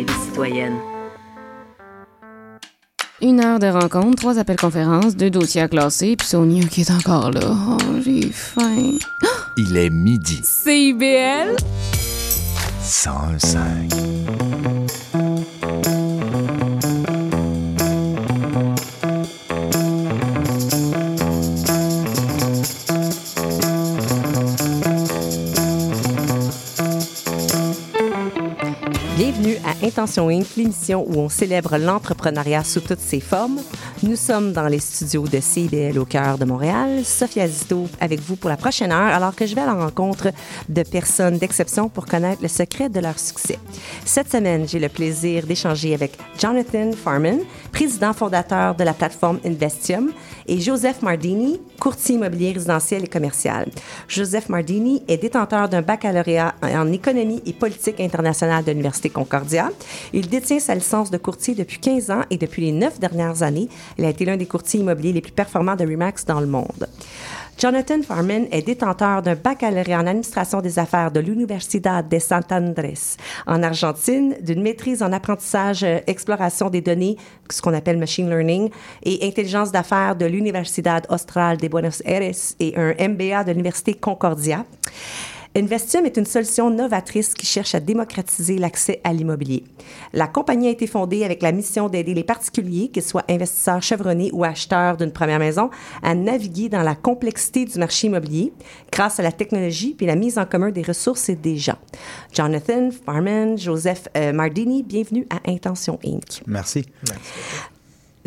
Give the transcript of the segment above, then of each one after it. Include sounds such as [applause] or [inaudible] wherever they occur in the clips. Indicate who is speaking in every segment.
Speaker 1: la
Speaker 2: vie citoyenne.
Speaker 3: Une heure de rencontre, trois appels conférences, deux dossiers à classer, puis Sonia qui est encore là. Oh, j'ai faim.
Speaker 4: Il est midi.
Speaker 3: CIBL?
Speaker 4: 105.
Speaker 5: Intention Inc., l'émission où on célèbre l'entrepreneuriat sous toutes ses formes. Nous sommes dans les studios de CIBL au cœur de Montréal. Sophia Zito avec vous pour la prochaine heure, alors que je vais à la rencontre de personnes d'exception pour connaître le secret de leur succès. Cette semaine, j'ai le plaisir d'échanger avec Jonathan Farman, président fondateur de la plateforme Investium, et Joseph Mardini, courtier immobilier résidentiel et commercial. Joseph Mardini est détenteur d'un baccalauréat en économie et politique internationale de l'Université Concordia. Il détient sa licence de courtier depuis 15 ans et depuis les neuf dernières années, il a été l'un des courtiers immobiliers les plus performants de Remax dans le monde. Jonathan Farman est détenteur d'un baccalauréat en administration des affaires de l'Universidad de Sant Andrés en Argentine, d'une maîtrise en apprentissage, euh, exploration des données, ce qu'on appelle machine learning, et intelligence d'affaires de l'Universidad Austral de Buenos Aires et un MBA de l'Université Concordia. Investium est une solution novatrice qui cherche à démocratiser l'accès à l'immobilier. La compagnie a été fondée avec la mission d'aider les particuliers, qu'ils soient investisseurs chevronnés ou acheteurs d'une première maison, à naviguer dans la complexité du marché immobilier grâce à la technologie puis la mise en commun des ressources et des gens. Jonathan Farman, Joseph euh, Mardini, bienvenue à Intention Inc.
Speaker 4: Merci.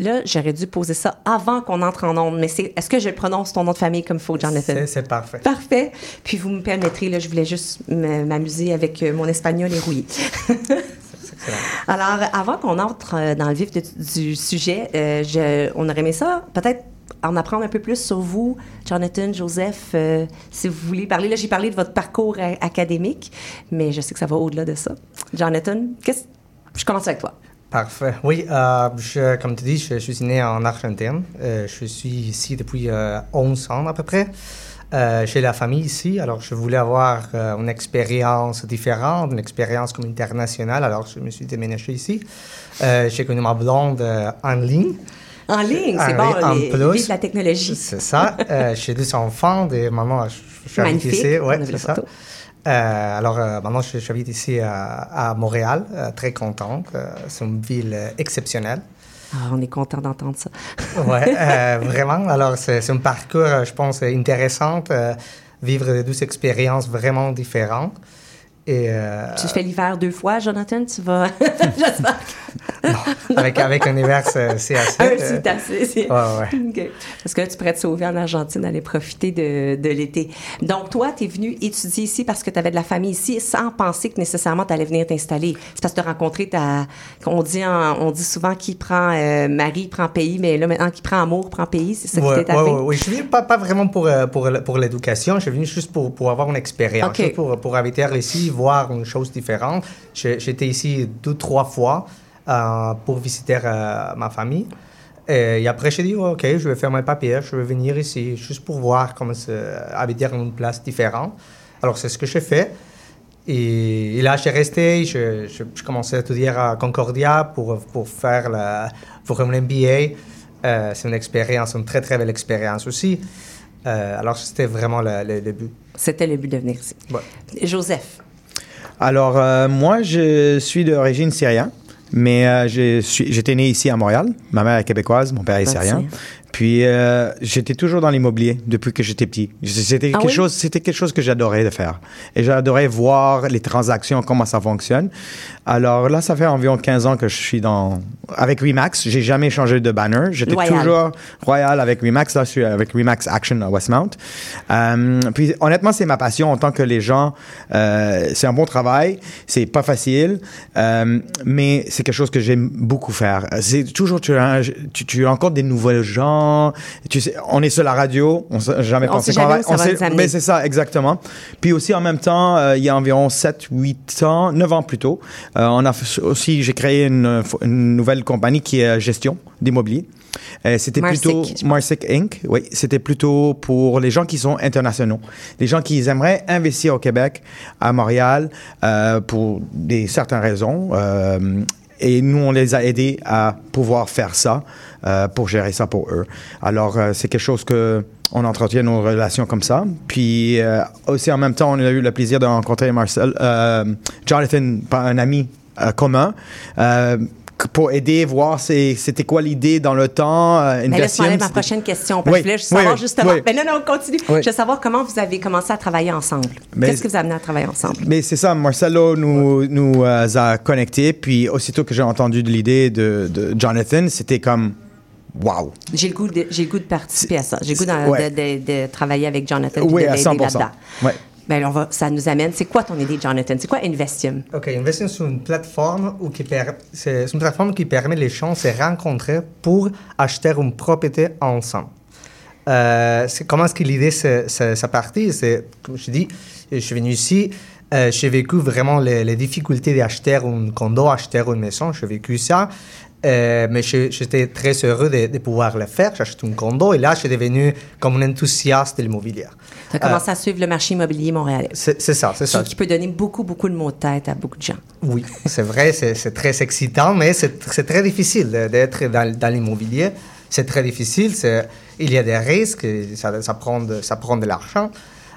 Speaker 5: Là, j'aurais dû poser ça avant qu'on entre en onde, mais c'est est-ce que je prononce ton nom de famille comme il faut, Jonathan?
Speaker 6: C'est- parfait.
Speaker 5: Parfait. Puis vous me permettrez, là, je voulais juste m'amuser avec euh, mon espagnol et rouillé. [laughs] Alors, avant qu'on entre euh, dans le vif de- du sujet, euh, je- on aurait aimé ça, peut-être en apprendre un peu plus sur vous, Jonathan, Joseph, euh, si vous voulez parler. Là, j'ai parlé de votre parcours académique, mais je sais que ça va au-delà de ça. Jonathan, qu'est-ce... je commence avec toi.
Speaker 6: Parfait. Oui, euh, je- comme tu dis, je, je suis né en Argentine. Euh, je suis ici depuis euh, 11 ans à peu près. Euh, J'ai la famille ici, alors je voulais avoir une expérience différente, une expérience comme internationale, alors je me suis déménagé ici. J'ai connu ma blonde en ligne.
Speaker 5: En ligne, c'est
Speaker 6: En
Speaker 5: bon,
Speaker 6: en
Speaker 5: les,
Speaker 6: plus.
Speaker 5: vive la technologie.
Speaker 6: C'est ça. J'ai deux enfants, et maman, je, suis ici. Ouais, c'est ça.
Speaker 5: photo.
Speaker 6: Euh, alors euh, maintenant, je- j'habite ici à, à Montréal, euh, très content. Euh, c'est une ville euh, exceptionnelle.
Speaker 5: Ah, on est content d'entendre ça.
Speaker 6: Ouais, euh, [laughs] vraiment. Alors, c'est c'est un parcours, euh, je pense, intéressant. euh, vivre des deux expériences vraiment différentes. Et euh,
Speaker 5: Tu fais l'hiver deux fois, Jonathan, tu vas... [laughs] J'espère.
Speaker 6: Avec, avec un hiver, c'est c'est assez.
Speaker 5: Un
Speaker 6: euh,
Speaker 5: petit assez. c'est-
Speaker 6: ouais.
Speaker 5: Parce que là, tu pourrais te sauver en Argentine, aller profiter de, de l'été. Donc, toi, tu es venu étudier ici parce que tu avais de la famille ici sans penser que nécessairement tu allais venir t'installer. C'est parce que tu as rencontré ta. On dit, en- on dit souvent qui prend euh, mari prend pays, mais là, maintenant, qui prend amour prend pays. C'est ça qui
Speaker 6: Ouais,
Speaker 5: t'est
Speaker 6: ouais,
Speaker 5: arrivé?
Speaker 6: ouais. Je suis venu pas, pas vraiment pour, euh, pour, l'éducation, je suis venu juste pour, pour avoir une expérience, pour, pour habiter ici, voir une chose différente. J'étais ici deux, trois fois euh, pour visiter euh, ma famille. Et, et après, j'ai dit, OK, je vais faire mes papiers, je vais venir ici juste pour voir comment c'est habiter dans une place différente. Alors, c'est ce que j'ai fait. Et, et là, j'ai resté, je, je, je commençais à étudier à Concordia pour, pour faire la, pour un MBA. Euh, c'est une expérience, une très, très belle expérience aussi. Euh, alors, c'était vraiment le, le- le but.
Speaker 5: C'était le but de venir ici.
Speaker 6: Ouais.
Speaker 5: Joseph.
Speaker 7: Alors, euh, moi, je suis d'origine syrienne, mais euh, j'étais né ici à Montréal. Ma mère est québécoise, mon père est syrien. Puis, euh, j'étais toujours dans l'immobilier depuis que j'étais petit. C'était
Speaker 5: Ah
Speaker 7: quelque,
Speaker 5: oui?
Speaker 7: chose, c'était quelque chose que j'adorais de faire. Et j'adorais voir les transactions, comment ça fonctionne. Alors là, ça fait environ 15 ans que je suis dans... Avec Remax, j'ai jamais changé de banner. J'étais toujours royal avec Remax. Là, je suis avec Remax Action à Westmount. Euh, puis honnêtement, c'est ma passion en tant que les gens. euh, c'est un bon travail. C'est pas facile, euh, mais c'est quelque chose que j'aime beaucoup faire. C'est toujours tu, tu, tu rencontres des nouveaux gens. Tu sais, on est sur la radio. On s'est jamais
Speaker 5: On
Speaker 7: pensé
Speaker 5: sait jamais va
Speaker 7: sait- mais c'est ça, exactement. Puis aussi, en même temps, euh, il y a environ 7, 8 ans, 9 ans plus tôt, euh, on a aussi, j'ai créé une, une nouvelle compagnie qui est euh, gestion d'immobilier. Euh, c'était plutôt. Marsic Inc. Oui, c'était plutôt pour les gens qui sont internationaux, les gens qui aimeraient investir au Québec, à Montréal, euh, pour des certaines raisons. Euh, et nous, on les a aidés à pouvoir faire ça, euh, pour gérer ça pour eux. Alors, euh, c'est quelque chose que on entretient nos relations comme ça. Puis euh, aussi, en même temps, on a eu le plaisir de rencontrer Marcel, Jonathan, un ami commun. pour aider, voir c'était quoi l'idée dans le temps.
Speaker 5: Là, c'est
Speaker 7: Investium,
Speaker 5: ma prochaine question. Parce que je voulais savoir
Speaker 7: oui,
Speaker 5: justement.
Speaker 7: oui.
Speaker 5: Mais non, non, continue. Je veux savoir comment vous avez commencé à travailler ensemble. Qu'est-ce qui vous a amené à travailler ensemble?
Speaker 7: Mais c'est ça, Marcelo nous, nous euh, a connectés. Puis aussitôt que j'ai entendu de l'idée de, de Jonathan, c'était comme wow.
Speaker 5: J'ai le goût de, j'ai le goût de participer à ça. J'ai le goût
Speaker 7: Ouais.
Speaker 5: de, de- de travailler avec Jonathan
Speaker 7: Oui,
Speaker 5: de
Speaker 7: à
Speaker 5: l'aider
Speaker 7: 100
Speaker 5: là-dedans.
Speaker 7: Ouais.
Speaker 5: Ben, on va, ça nous amène. C'est quoi ton idée, Jonathan? C'est quoi Investium?
Speaker 6: OK, Investing, c'est une plateforme où qui per- c'est c'est une plateforme qui permet les gens de se rencontrer pour acheter une propriété ensemble. Euh, c'est- comment est-ce que l'idée s'est partie? C'est, comme je dis, je suis venu ici, euh, j'ai vécu vraiment les, les difficultés d'acheter un condo, acheter une maison, j'ai vécu ça. Euh, mais j'étais très heureux de, de pouvoir le faire. J'ai acheté un condo et là, je suis devenu comme un enthousiaste de l'immobilier.
Speaker 5: Tu as commencé à suivre le marché immobilier montréalais.
Speaker 6: C'est ça, c'est ça.
Speaker 5: Qui, qui peut donner beaucoup, beaucoup de mots de tête à beaucoup de gens.
Speaker 6: Oui, c'est vrai, c'est très excitant, mais c'est très difficile d'être dans, dans l'immobilier. C'est très difficile, il y a des risques, ça, ça, prend, de, ça prend de l'argent.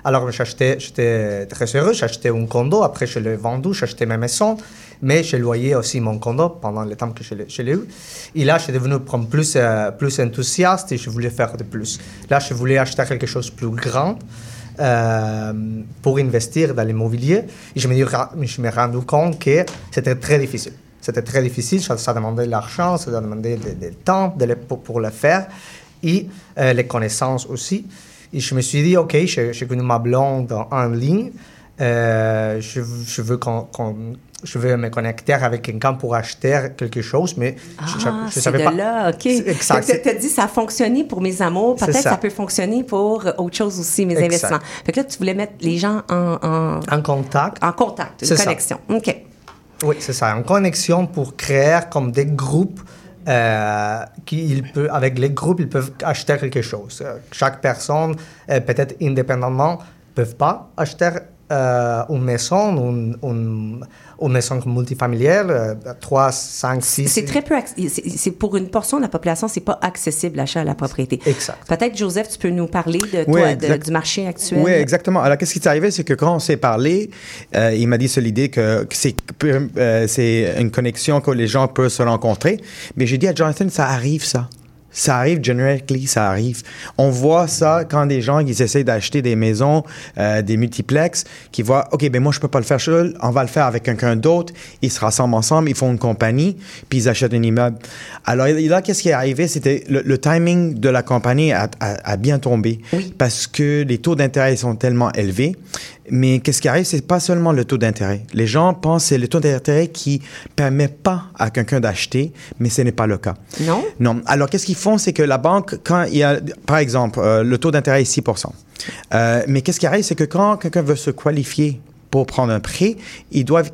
Speaker 6: Alors, j'achetais- j'étais très heureux, j'ai acheté un condo, après je l'ai vendu, j'ai acheté ma maison, mais je loyais aussi mon condo pendant le temps que je l'ai eu. Et là, je suis devenu plus, euh, plus enthousiaste et je voulais faire de plus. Là, je voulais acheter quelque chose de plus grand euh, pour investir dans l'immobilier. Et je me, suis rendu compte que c'était très difficile. C'était très difficile, ça, demandait de l'argent, ça demandait du temps pour, le faire et euh, les connaissances aussi. Et je me suis dit, OK, j'ai j'ai connu ma blonde en, ligne. Je, veux qu'on- je veux me connecter avec quelqu'un pour acheter quelque chose, mais
Speaker 5: Ah,
Speaker 6: je
Speaker 5: c'est
Speaker 6: savais
Speaker 5: de
Speaker 6: pas.
Speaker 5: là, OK.
Speaker 6: Exact.
Speaker 5: Tu as dit, ça a fonctionné pour mes amours. Peut-être
Speaker 6: ça.
Speaker 5: ça. peut fonctionner pour autre chose aussi, mes
Speaker 6: Exact.
Speaker 5: investissements. Fait que là, tu voulais mettre les gens en, en,
Speaker 6: En contact.
Speaker 5: en contact, une
Speaker 6: C'est ça.
Speaker 5: connexion. OK.
Speaker 6: Oui, c'est ça, en connexion pour créer comme des groupes euh, qui, ils peuvent, avec les groupes, ils peuvent acheter quelque chose. Euh, Chaque personne, euh, peut-être indépendamment, ne peuvent pas acheter euh, une maison, une, une, une maison multifamiliale, euh, 3, 5, 6.
Speaker 5: C'est très peu. c'est- C'est pour une portion de la population, c'est pas accessible l'achat à la propriété.
Speaker 6: Exact.
Speaker 5: Peut-être Joseph, tu peux nous parler de
Speaker 7: Oui,
Speaker 5: toi, de- du marché actuel.
Speaker 7: Oui, exactement. Alors, qu'est-ce qui est arrivé, c'est que quand on s'est parlé, euh, il m'a dit sur l'idée que, que c'est euh, c'est une connexion que les gens peuvent se rencontrer. Mais j'ai dit à Jonathan, ça arrive, ça. Ça arrive, generically, ça arrive. On voit ça quand des gens, ils essaient d'acheter des maisons, euh, des multiplex, qui voient, OK, ben moi, je peux pas le faire seul, on va le faire avec quelqu'un d'autre. Ils se rassemblent ensemble, ils font une compagnie, puis ils achètent un immeuble. Alors, là, qu'est-ce qui est arrivé? C'était le, le timing de la compagnie a, a- a bien tombé.
Speaker 5: Oui.
Speaker 7: Parce que les taux d'intérêt sont tellement élevés. Mais qu'est-ce qui arrive, c'est pas seulement le taux d'intérêt. Les gens pensent que c'est le taux d'intérêt qui permet pas à quelqu'un d'acheter, mais ce n'est pas le cas.
Speaker 5: Non?
Speaker 7: Non. Alors, qu'est-ce qu'ils font, c'est que la banque, quand il y a, par exemple, euh, le taux d'intérêt est 6 Euh, Mais qu'est-ce qui arrive, c'est que quand quelqu'un veut se qualifier pour prendre un prêt, ils doivent,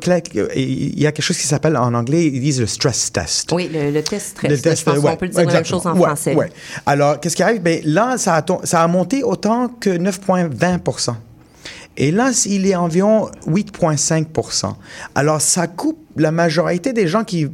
Speaker 7: il y a quelque chose qui s'appelle en anglais, ils disent le stress test.
Speaker 5: Oui, le, le test stress.
Speaker 7: Le
Speaker 5: je
Speaker 7: test,
Speaker 5: pense
Speaker 7: ouais,
Speaker 5: qu'on peut dire la même chose en.
Speaker 7: Ouais,
Speaker 5: français.
Speaker 7: ouais. Alors, qu'est-ce qui arrive? Ben, là, ça a, ça a monté autant que 9,20 Et là, il est environ 8,5% Alors, ça coupe la majorité des gens qui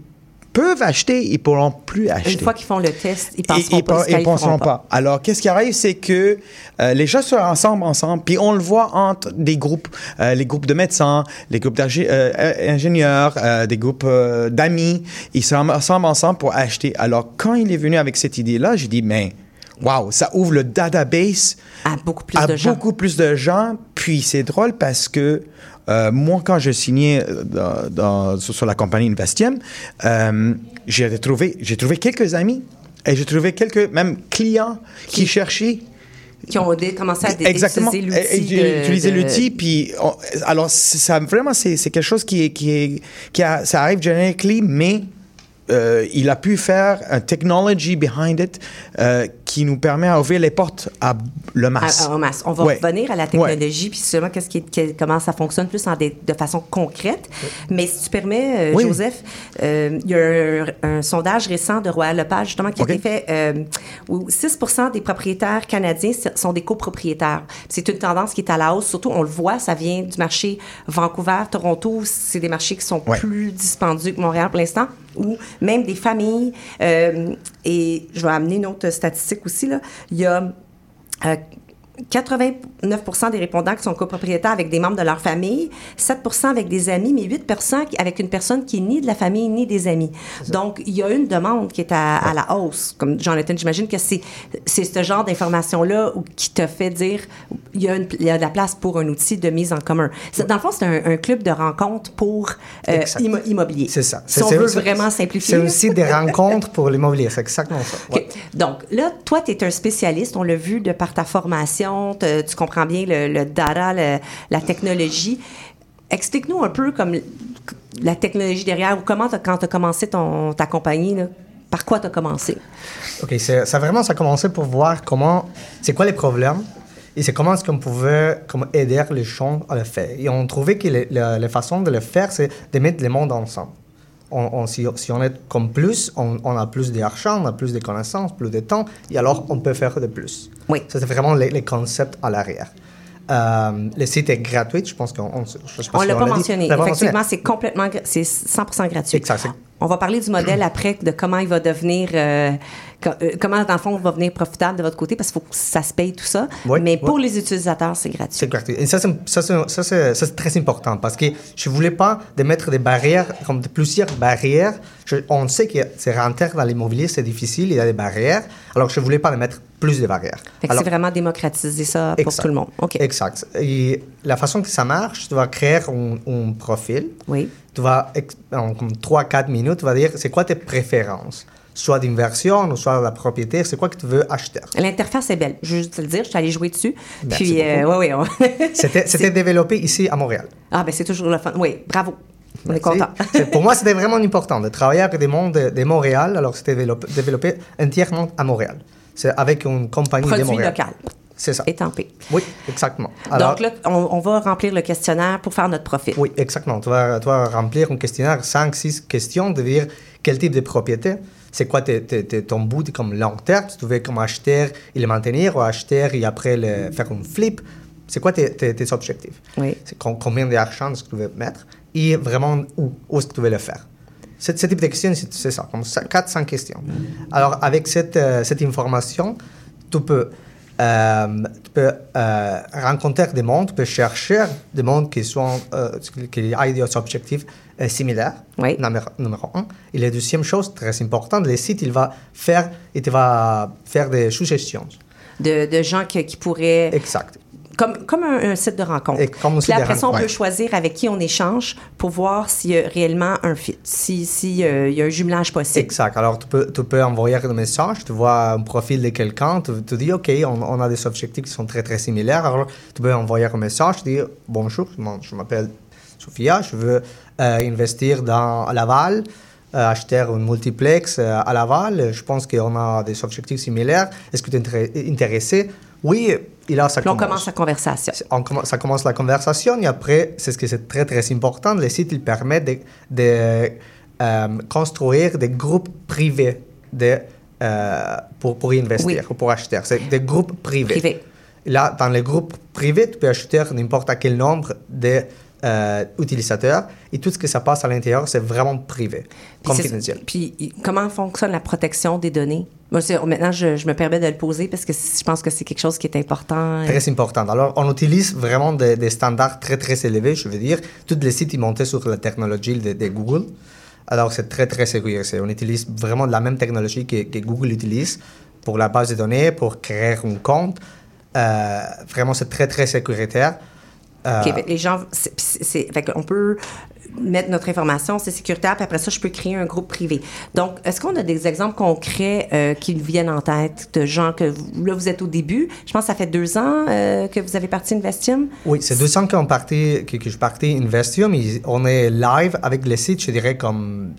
Speaker 7: peuvent acheter, ils ne pourront plus acheter.
Speaker 5: Une fois qu'ils font le test, ils passeront
Speaker 7: et
Speaker 5: pas.
Speaker 7: ils penseront pas. Alors, qu'est-ce qui arrive, c'est que euh, les gens sont ensemble, ensemble, puis on le voit entre des groupes, euh, les groupes de médecins, les groupes d'ingénieurs, des groupes euh, d'amis, ils sont ensemble, ensemble pour acheter. Alors, quand il est venu avec cette idée-là, j'ai dit, mais wow, ça ouvre le database
Speaker 5: À beaucoup plus
Speaker 7: à
Speaker 5: de gens.
Speaker 7: beaucoup plus de gens. Puis c'est drôle parce que euh, moi, quand je signais euh, dans- dans- sur, la compagnie Investium, euh, j'ai trouvé, trouvé quelques amis et j'ai trouvé quelques même clients qui, cherchaient.
Speaker 5: Qui ont commencé à
Speaker 7: Exactement.
Speaker 5: utiliser l'outil. De-
Speaker 7: utilisé
Speaker 5: de-
Speaker 7: l'outil, puis on- alors ça vraiment c'est quelque chose qui qui qui a, ça arrive generically, mais euh, il a pu faire un technology behind it euh, qui nous permet à ouvrir les portes à le masse.
Speaker 5: À- à- en masse. On va
Speaker 7: Ouais.
Speaker 5: revenir à la technologie, puis seulement qu'est-ce qui est- comment ça fonctionne plus en des- de façon concrète. Mais si tu permets, euh,
Speaker 7: Oui.
Speaker 5: Joseph, il y a un, un sondage récent de Royal Lepage, justement, qui a été fait où 6% des propriétaires canadiens sont des copropriétaires. C'est une tendance qui est à la hausse. Surtout, on le voit, ça vient du marché Vancouver, Toronto. C'est des marchés qui sont plus dispendieux que Montréal pour l'instant, ou même des familles. euh, et je vais amener une autre statistique aussi. Là. Il y a euh, 89% des répondants qui sont copropriétaires avec des membres de leur famille, 7% avec des amis, mais 8% avec une personne qui est ni de la famille ni des amis. Donc, il y a une demande qui est à, à la hausse. Comme Jonathan, j'imagine que c'est ce genre d'information-là qui te fait dire il y, a une- il y a de la place pour un outil de mise en commun. C'est- Dans le fond, c'est un, un club de rencontre pour euh,
Speaker 6: Exact.
Speaker 5: immo- immobilier.
Speaker 6: C'est ça.
Speaker 5: Si on veut vraiment simplifier.
Speaker 6: C'est aussi des rencontres pour l'immobilier, c'est exactement ça.
Speaker 5: Donc, là, toi, tu es un spécialiste, on l'a vu de par ta formation, te- tu comprends bien le, data, la technologie. Explique-nous un peu comme la technologie derrière ou comment, quand tu as commencé ta compagnie, par quoi tu as commencé?
Speaker 6: OK, ça vraiment, ça a commencé pour voir comment, c'est quoi les problèmes et c'est comment est-ce qu'on pouvait comme, aider les gens à le faire. Et on trouvait que les- la, la façon de le faire, c'est de mettre le monde ensemble. On, on- si, si on est comme plus, on, on a plus d'argent, on a plus de connaissances, plus de temps, et alors on peut faire de plus.
Speaker 5: Oui.
Speaker 6: Ça, c'est vraiment les, les concepts à l'arrière. Euh, le site est gratuit, je pense qu'on... Si
Speaker 5: l'a pas mentionné. Effectivement, c'est complètement, c'est 100% gratuit.
Speaker 6: Exact,
Speaker 5: On va parler du modèle [clears throat] après, de comment il va devenir, euh, comment dans le fond, va venir profitable de votre côté, parce qu'il faut que ça se paye tout ça.
Speaker 6: Oui,
Speaker 5: Mais pour les utilisateurs, c'est gratuit.
Speaker 6: C'est gratuit. Et ça, c'est, très important parce que je ne voulais pas de mettre des barrières, comme de plusieurs barrières. Je- on sait que c'est rentrer dans l'immobilier, c'est difficile, il y a des barrières. Alors, je ne voulais pas de mettre plus de barrières.
Speaker 5: C'est vraiment démocratiser ça pour
Speaker 6: exact.
Speaker 5: tout le monde.
Speaker 6: Exact. Et la façon que ça marche, tu vas créer un, un profil.
Speaker 5: Oui.
Speaker 6: Tu vas, en comme 3-4 minutes, tu vas dire c'est quoi tes préférences? Soit d'inversion ou soit de la propriété, c'est quoi que tu veux acheter
Speaker 5: L'interface est belle. Je veux juste te le dire, je suis allée jouer dessus.
Speaker 6: Merci
Speaker 5: Puis, euh, ouais, ouais, on- [laughs]
Speaker 6: C'était, développé ici à Montréal.
Speaker 5: Ah, ben c'est toujours le fun. Oui, bravo. On est content. [laughs]
Speaker 6: Pour moi, [laughs] c'était vraiment important de travailler avec des mondes de, de Montréal. Alors, c'était développé, développé entièrement à Montréal. C'est avec une compagnie de
Speaker 5: Produit
Speaker 6: Montréal.
Speaker 5: local.
Speaker 6: C'est ça.
Speaker 5: Étampé.
Speaker 6: Oui, exactement. Alors,
Speaker 5: Donc là, on, on va remplir le questionnaire pour faire notre profil.
Speaker 6: oui, exactement. Tu vas, tu vas remplir un questionnaire, 5, 6 questions, de dire quel type de propriété, c'est quoi ton but comme long terme, tu veux comme acheter et le maintenir ou acheter et après le, faire un flip? C'est quoi tes, objectifs?
Speaker 5: Oui.
Speaker 6: C'est com- combien d'argent est-ce que tu veux mettre et vraiment où, où est-ce que tu veux le faire? Ce, ce type de questions, c'est c'est ça, comme 4-5 questions. Alors, avec cette, euh, cette information, tu peux, euh, tu peux euh, rencontrer des mondes, tu peux chercher des mondes qui, sont, euh, qui aient des objectifs euh, similaires,
Speaker 5: Oui.
Speaker 6: numéro, numéro un. Et la deuxième chose, très importante, le site, il va faire, il va faire des suggestions.
Speaker 5: De, de gens qui, qui pourraient.
Speaker 6: Exact.
Speaker 5: Comme, comme un, un site de rencontre.
Speaker 6: Et comme un
Speaker 5: Puis après ça, on peut choisir avec qui on échange pour voir s'il y a réellement un fit, s'il si, euh, y a un jumelage possible.
Speaker 6: Exact. Alors, tu peux, tu peux envoyer un message, tu vois un profil de quelqu'un, tu, tu dis, OK, on, on a des objectifs qui sont très, très similaires. Alors, tu peux envoyer un message, dire, bonjour, je m'appelle Sophia, je veux euh, investir dans Laval, euh, acheter un multiplex euh, à Laval. Je pense qu'on a des objectifs similaires. Est-ce que tu es intéressé? Oui, et là, ça
Speaker 5: Puis on
Speaker 6: commence.
Speaker 5: commence la conversation.
Speaker 6: On ça commence la conversation et après, c'est ce qui est très très important, le site il permet de, de, euh, construire des groupes privés de, euh, pour, pour investir
Speaker 5: Oui.
Speaker 6: ou pour acheter. C'est des groupes privés.
Speaker 5: Privés.
Speaker 6: Là, dans les groupes privés, tu peux acheter n'importe quel nombre de euh, utilisateurs et tout ce que ça passe à l'intérieur, c'est vraiment privé, confidentiel.
Speaker 5: Puis comment fonctionne la protection des données? Moi, maintenant, je, je me permets de le poser parce que je pense que c'est quelque chose qui est important.
Speaker 6: Très important. Alors, on utilise vraiment des, des standards très, très élevés. Je veux dire, tous les sites, ils montent sur la technologie de, de Google. Alors, c'est très, très sécurisé. On utilise vraiment la même technologie que, que Google utilise pour la base de données, pour créer un compte. Euh, vraiment, c'est très, très sécuritaire. Euh,
Speaker 5: OK, fait que les gens, fait qu'on peut mettre notre information, c'est sécuritaire, puis après ça, je peux créer un groupe privé. Donc, est-ce qu'on a des exemples concrets euh, qui nous viennent en tête de gens que, vous- là, vous êtes au début, je pense que ça fait deux ans euh, que vous avez parti Investium.
Speaker 6: Oui, c'est deux ans qu'on que, que je partais Investium. On est live avec le site, je dirais, comme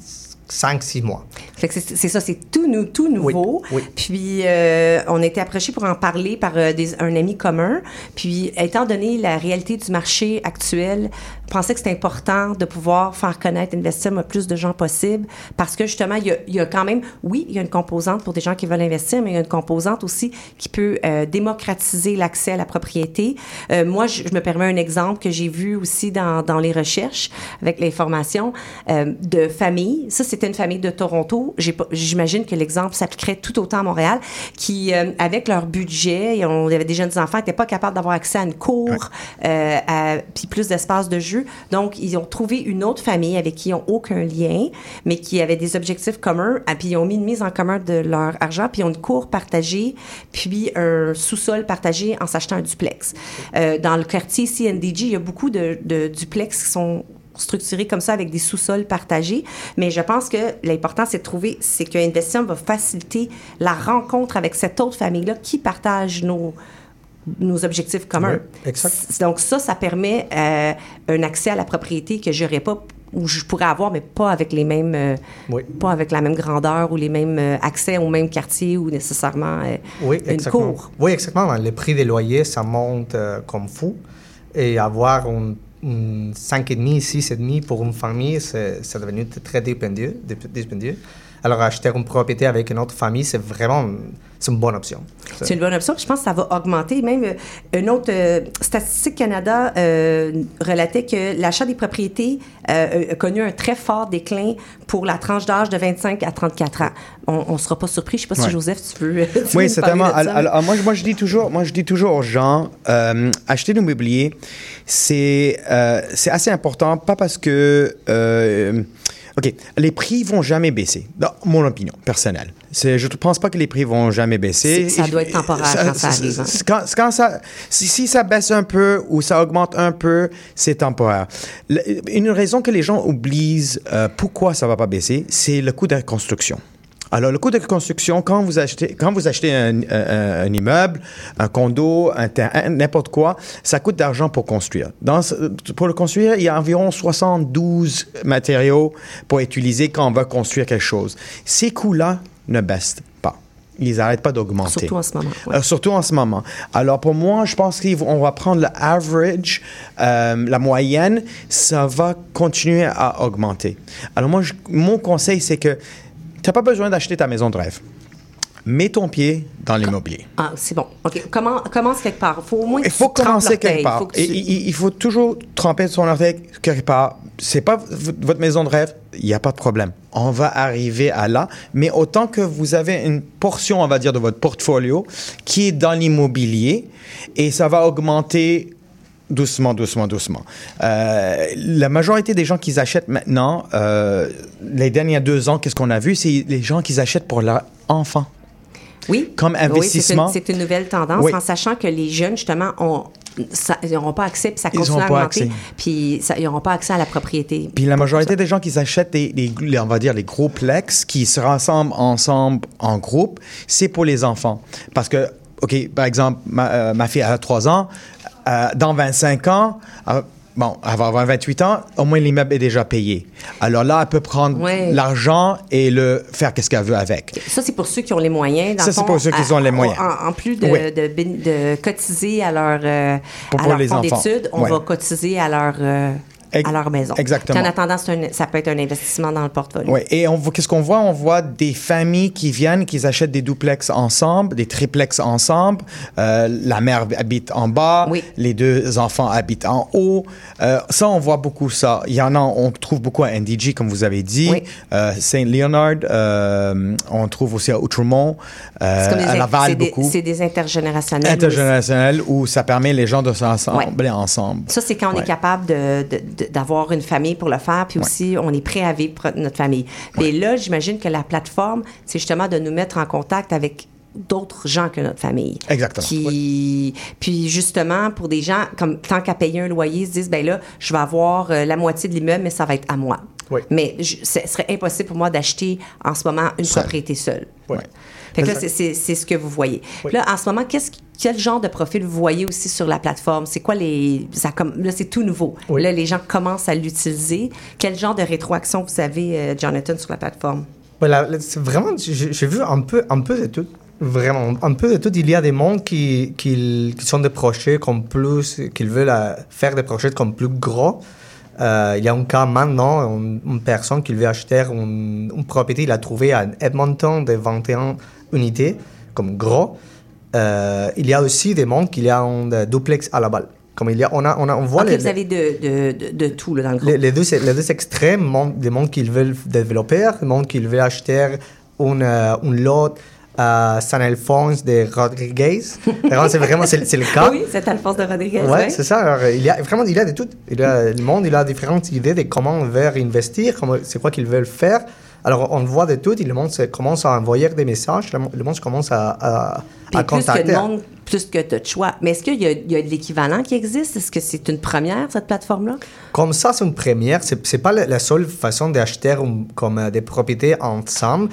Speaker 6: 5-6 mois.
Speaker 5: Fait que c'est ça, c'est tout, nou- tout nouveau.
Speaker 6: oui.
Speaker 5: Puis, euh, on a été approché pour en parler par euh, des- un ami commun. Puis, étant donné la réalité du marché actuel, pensais que c'était important de pouvoir faire connaître, investir le plus de gens possible parce que justement, il y a, il y a quand même, oui, il y a une composante pour des gens qui veulent investir, mais il y a une composante aussi qui peut euh, démocratiser l'accès à la propriété. Euh, moi, je, je me permets un exemple que j'ai vu aussi dans, dans les recherches avec les formations euh, de familles. Ça, c'était une famille de Toronto. J'imagine que l'exemple s'appliquerait tout autant à Montréal, qui, euh, avec leur budget, et on il y avait des jeunes enfants, n'étaient pas capables d'avoir accès à une cour, euh, à- puis plus d'espace de jeu. Donc, ils ont trouvé une autre famille avec qui ils n'ont aucun lien, mais qui avait des objectifs communs, ah, puis ils ont mis une mise en commun de leur argent, puis ils ont une cour partagée, puis un sous-sol partagé en s'achetant un duplex. Euh, dans le quartier CNDG, il y a beaucoup de, duplex qui sont structurés comme ça avec des sous-sols partagés. Mais je pense que l'important, c'est de trouver, c'est que Investium va faciliter la rencontre avec cette autre famille-là qui partage nos nos objectifs communs.
Speaker 6: Oui, exact.
Speaker 5: C- Donc ça, ça permet euh, un accès à la propriété que j'aurais pas ou je pourrais avoir, mais pas avec les mêmes, euh,
Speaker 6: Oui.
Speaker 5: pas avec la même grandeur ou les mêmes euh, accès au même quartier ou nécessairement
Speaker 6: Oui,
Speaker 5: une
Speaker 6: exactement.
Speaker 5: cour.
Speaker 6: Oui, exactement. Les prix des loyers, ça monte comme fou. Et avoir un, un 5,5, 6,5 pour une famille, c'est devenu très dispendieux, dispendieux. Alors, acheter une propriété avec une autre famille, c'est vraiment c'est une bonne option.
Speaker 5: C'est une bonne option. Puis je pense que ça va augmenter. Même euh, une autre euh, Statistique Canada euh, relatait que l'achat des propriétés euh, a connu un très fort déclin pour la tranche d'âge de 25 à 34 ans. On ne sera pas surpris. Je ne sais pas si. Joseph, tu veux. [laughs] tu
Speaker 7: Oui,
Speaker 5: ça,
Speaker 7: alors, moi, je- moi, je dis toujours, moi, je dis toujours aux gens, acheter l'immobilier, c'est c'est assez important, pas parce que. OK, les prix vont jamais baisser, dans mon opinion personnelle. C'est- Je ne pense pas que les prix vont jamais baisser.
Speaker 5: Ça doit être temporaire quand ça arrive, hein.
Speaker 7: c'est- Quand, c'est quand ça, si, si ça baisse un peu ou ça augmente un peu, c'est temporaire. Le- une raison que les gens oublient euh, pourquoi ça va pas baisser, c'est le coût de la construction. Alors, le coût de construction, quand vous achetez, quand vous achetez un, un- un immeuble, un condo, un terrain, n'importe quoi, ça coûte d'argent pour construire. Dans pour le construire, il y a environ 72 matériaux pour utiliser quand on va construire quelque chose. Ces coûts-là ne baissent pas. Ils n'arrêtent pas d'augmenter.
Speaker 5: Surtout en ce moment, ouais.
Speaker 7: Euh, surtout en ce moment. Alors pour moi, je pense qu'on va prendre le average, euh, la moyenne, ça va continuer à augmenter. Alors moi, je- mon conseil, c'est que tu n'as pas besoin d'acheter ta maison de rêve. Mets ton pied dans l'immobilier.
Speaker 5: Ah, c'est bon. OK. Comment, commence quelque part. faut au moins
Speaker 7: Il faut commencer quelque part.
Speaker 5: Faut
Speaker 7: Et il, il- il faut toujours tremper son orteil quelque part. C'est pas votre maison de rêve, il n'y a pas de problème. On va arriver à là. Mais autant que vous avez une portion, on va dire, de votre portfolio qui est dans l'immobilier et ça va augmenter doucement, doucement, doucement. Euh, la majorité des gens qui achètent maintenant, euh, les derniers deux ans, qu'est-ce qu'on a vu? C'est les gens qui achètent pour leurs enfants.
Speaker 5: Oui.
Speaker 7: Comme
Speaker 5: Oui, c'est une-
Speaker 7: investissement.
Speaker 5: c'est une, nouvelle tendance
Speaker 7: Oui.
Speaker 5: en sachant que les jeunes, justement, ont, ça- ils n'auront pas accès, puis ça
Speaker 7: Ils
Speaker 5: continue
Speaker 7: auront
Speaker 5: à
Speaker 7: pas
Speaker 5: augmenter.
Speaker 7: accès.
Speaker 5: Puis ça- ils n'auront pas accès à la propriété.
Speaker 7: Puis la majorité des gens qui des, des- les- on va dire, les gros plex, qui se rassemblent ensemble en groupe, c'est pour les enfants. Parce que, OK, par exemple, ma, euh, ma fille a 3 ans, euh, dans 25 ans, euh, bon, avoir 28 ans, au moins l'immeuble est déjà payé. Alors là, elle peut prendre
Speaker 5: Ouais.
Speaker 7: l'argent et le faire qu'est-ce qu'elle veut avec.
Speaker 5: Ça, c'est pour ceux qui ont les moyens. Dans
Speaker 7: Ça, c'est pour ceux qui
Speaker 5: à-
Speaker 7: ont les moyens.
Speaker 5: En, en plus de,
Speaker 7: Oui.
Speaker 5: de, béni- de cotiser à leur, euh,
Speaker 7: Pour-
Speaker 5: à
Speaker 7: pour
Speaker 5: leur
Speaker 7: les
Speaker 5: fonds d'études, on
Speaker 7: Ouais.
Speaker 5: va cotiser à leur, euh, à leur maison.
Speaker 7: exactement.
Speaker 5: Puis en attendant, un- ça peut être un investissement dans le portfolio.
Speaker 7: Oui, et qu'est-ce qu'on voit? On voit des familles qui viennent, qui achètent des duplex ensemble, des triplex ensemble. Euh, la mère habite en bas,
Speaker 5: Oui.
Speaker 7: les deux enfants habitent en haut. Euh, ça, on voit beaucoup ça. Il y en a, on trouve beaucoup à NDG, comme vous avez dit.
Speaker 5: Oui.
Speaker 7: Euh, Saint Leonard, euh, on trouve aussi à Outremont, à Laval beaucoup.
Speaker 5: C'est des intergénérationnels.
Speaker 7: Intergénérationnel, où ça permet les gens de s'assembler ensemble.
Speaker 5: Ça, c'est quand on
Speaker 7: Ouais.
Speaker 5: est capable de- d'avoir une famille pour le faire, puis aussi on est prêt à vivre pour notre famille. Mais là, j'imagine que la plateforme, c'est justement de nous mettre en contact avec d'autres gens que notre famille.
Speaker 7: Exactement.
Speaker 5: Qui, Puis justement, pour des gens, comme tant qu'à payer un loyer, ils se disent, ben là, je vais avoir euh, la moitié de l'immeuble, mais ça va être à moi.
Speaker 6: Oui.
Speaker 5: Mais ce serait impossible pour moi d'acheter en ce moment une
Speaker 7: Seul.
Speaker 5: propriété seule.
Speaker 6: Oui.
Speaker 5: Fait que là, c'est- ce que vous voyez. Là, en ce moment, qu'est-ce qui- quel genre de profil vous voyez aussi sur la plateforme? C'est quoi les... ça là, c'est tout nouveau.
Speaker 6: Oui.
Speaker 5: Là, les gens commencent à l'utiliser. Quel genre de rétroaction vous avez, euh, Jonathan, sur la plateforme?
Speaker 6: Voilà, là, c'est vraiment, j'ai vu un peu, un peu de tout. Vraiment, un peu de tout. Il y a des mondes qui, qui, qui sont des projets comme plus, qui veulent euh, faire des projets comme plus gros. Euh, il y a un cas maintenant, une, une personne qui veut acheter une, une propriété, il a trouvé à Edmonton de 21 unités, comme gros. Euh, il y a aussi des mondes qui y a un euh, duplex à la balle. Comme il y a, on, a, on, a, on voit les,
Speaker 5: vous avez de, de, de, de tout, là, dans le groupe.
Speaker 6: les, les deux, les deux extrêmes, mon- des mondes qui veulent développer, des mondes qui veulent acheter une, euh, une lot à San Alphonse de Rodriguez. [laughs] C'est vraiment c'est, le cas.
Speaker 5: Oui, c'est Alphonse de Rodriguez.
Speaker 6: Ouais,
Speaker 5: ouais.
Speaker 6: c'est ça. Alors, il y a vraiment il y a de tout. Il y a, le monde il a différentes idées de comment on veut investir, c'est quoi qu'ils veulent faire. Alors on voit de tout. Et le monde commence à envoyer des messages. Le, monde- commence à, à, à
Speaker 5: plus que
Speaker 6: contacter.
Speaker 5: de monde, plus que de choix. Mais est-ce qu'il y y a de l'équivalent qui existe? Est-ce que c'est une première, cette plateforme-là?
Speaker 6: Comme ça, c'est une première. C'est c'est pas la, seule façon d'acheter comme euh, des propriétés ensemble.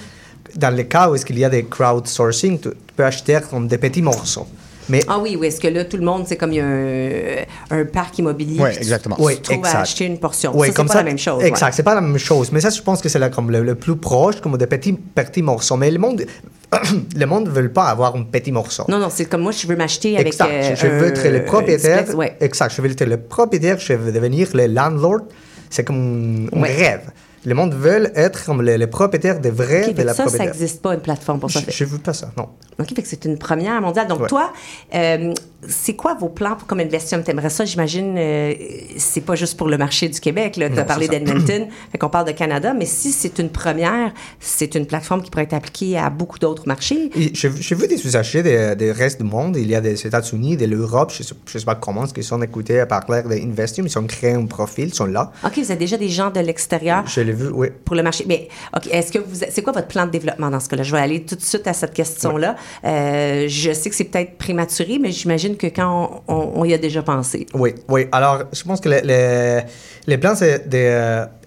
Speaker 6: Dans le cas où est-ce qu'il y a des crowdsourcing, tu, tu peux acheter comme des petits morceaux. Mais
Speaker 5: Ah oui, oui. Est-ce que là, tout le monde, c'est comme il y a un, un parc immobilier. Tu-
Speaker 7: exactement.
Speaker 5: Tu
Speaker 6: Oui,
Speaker 5: à acheter une portion.
Speaker 6: Oui,
Speaker 5: ça, c'est
Speaker 6: comme
Speaker 5: pas
Speaker 6: ça,
Speaker 5: la même chose.
Speaker 6: Exact,
Speaker 5: ouais.
Speaker 6: c'est pas la même chose. Mais ça, je pense que c'est là comme le, le plus proche, comme des petits, petits morceaux. Mais le monde, [clears throat] le monde ne veut pas avoir un petit morceau.
Speaker 5: Non, non, c'est comme moi, je veux m'acheter avec.
Speaker 6: Exact.
Speaker 5: euh,
Speaker 6: je, je veux être le
Speaker 5: un
Speaker 6: propriétaire.
Speaker 5: ouais.
Speaker 6: Exact. Je veux être le propriétaire. Je veux devenir le landlord. C'est comme un
Speaker 5: Ouais.
Speaker 6: rêve. Le monde veut être comme le, le propriétaire de vrai
Speaker 5: OK,
Speaker 6: de la
Speaker 5: ça, ça n'existe pas, une plateforme pour ça.
Speaker 6: Je ne veux pas ça, non.
Speaker 5: OK, fait que c'est une première mondiale. Donc,
Speaker 6: Ouais.
Speaker 5: toi, euh, c'est quoi vos plans pour comme investisseur? T'aimerais ça, j'imagine, euh, c'est pas juste pour le marché du Québec. Tu as parlé d'Edmonton, [clears throat] fait qu'on parle de Canada, mais si c'est une première, c'est une plateforme qui pourrait être appliquée à beaucoup d'autres marchés.
Speaker 6: Et J'ai j'ai vu des usagers des, des restes du monde. Il y a des États-Unis, de l'Europe. Je sais, je sais pas comment ils sont écoutés par l'air d'Investium. Ils ont créé un profil, ils sont là.
Speaker 5: OK, vous avez déjà des gens de l'extérieur
Speaker 6: Je l'ai vu, oui.
Speaker 5: pour le marché. Mais, OK, est-ce que vous. C'est quoi votre plan de développement dans ce cas-là? Je vais aller tout de suite à cette question-là. Euh, je sais que c'est peut-être prématuré, mais j'imagine que quand on, on- on y a déjà pensé.
Speaker 6: Oui, oui. Alors, je pense que le, le, le plan, c'est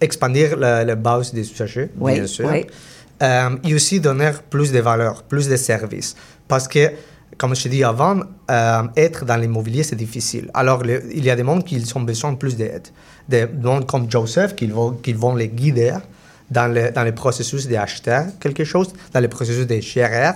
Speaker 6: d'expandir la, la base des usagers,
Speaker 5: Oui,
Speaker 6: bien sûr.
Speaker 5: oui.
Speaker 6: Euh, et aussi donner plus de valeur, plus de services. Parce que, comme je t'ai dit avant, euh, être dans l'immobilier, c'est difficile. Alors, le- il y a des mondes qui ont besoin de plus d'aide. Des mondes comme Joseph, qui vont, qui vont les guider dans le, dans le processus d'acheter quelque chose, dans le processus de gérer.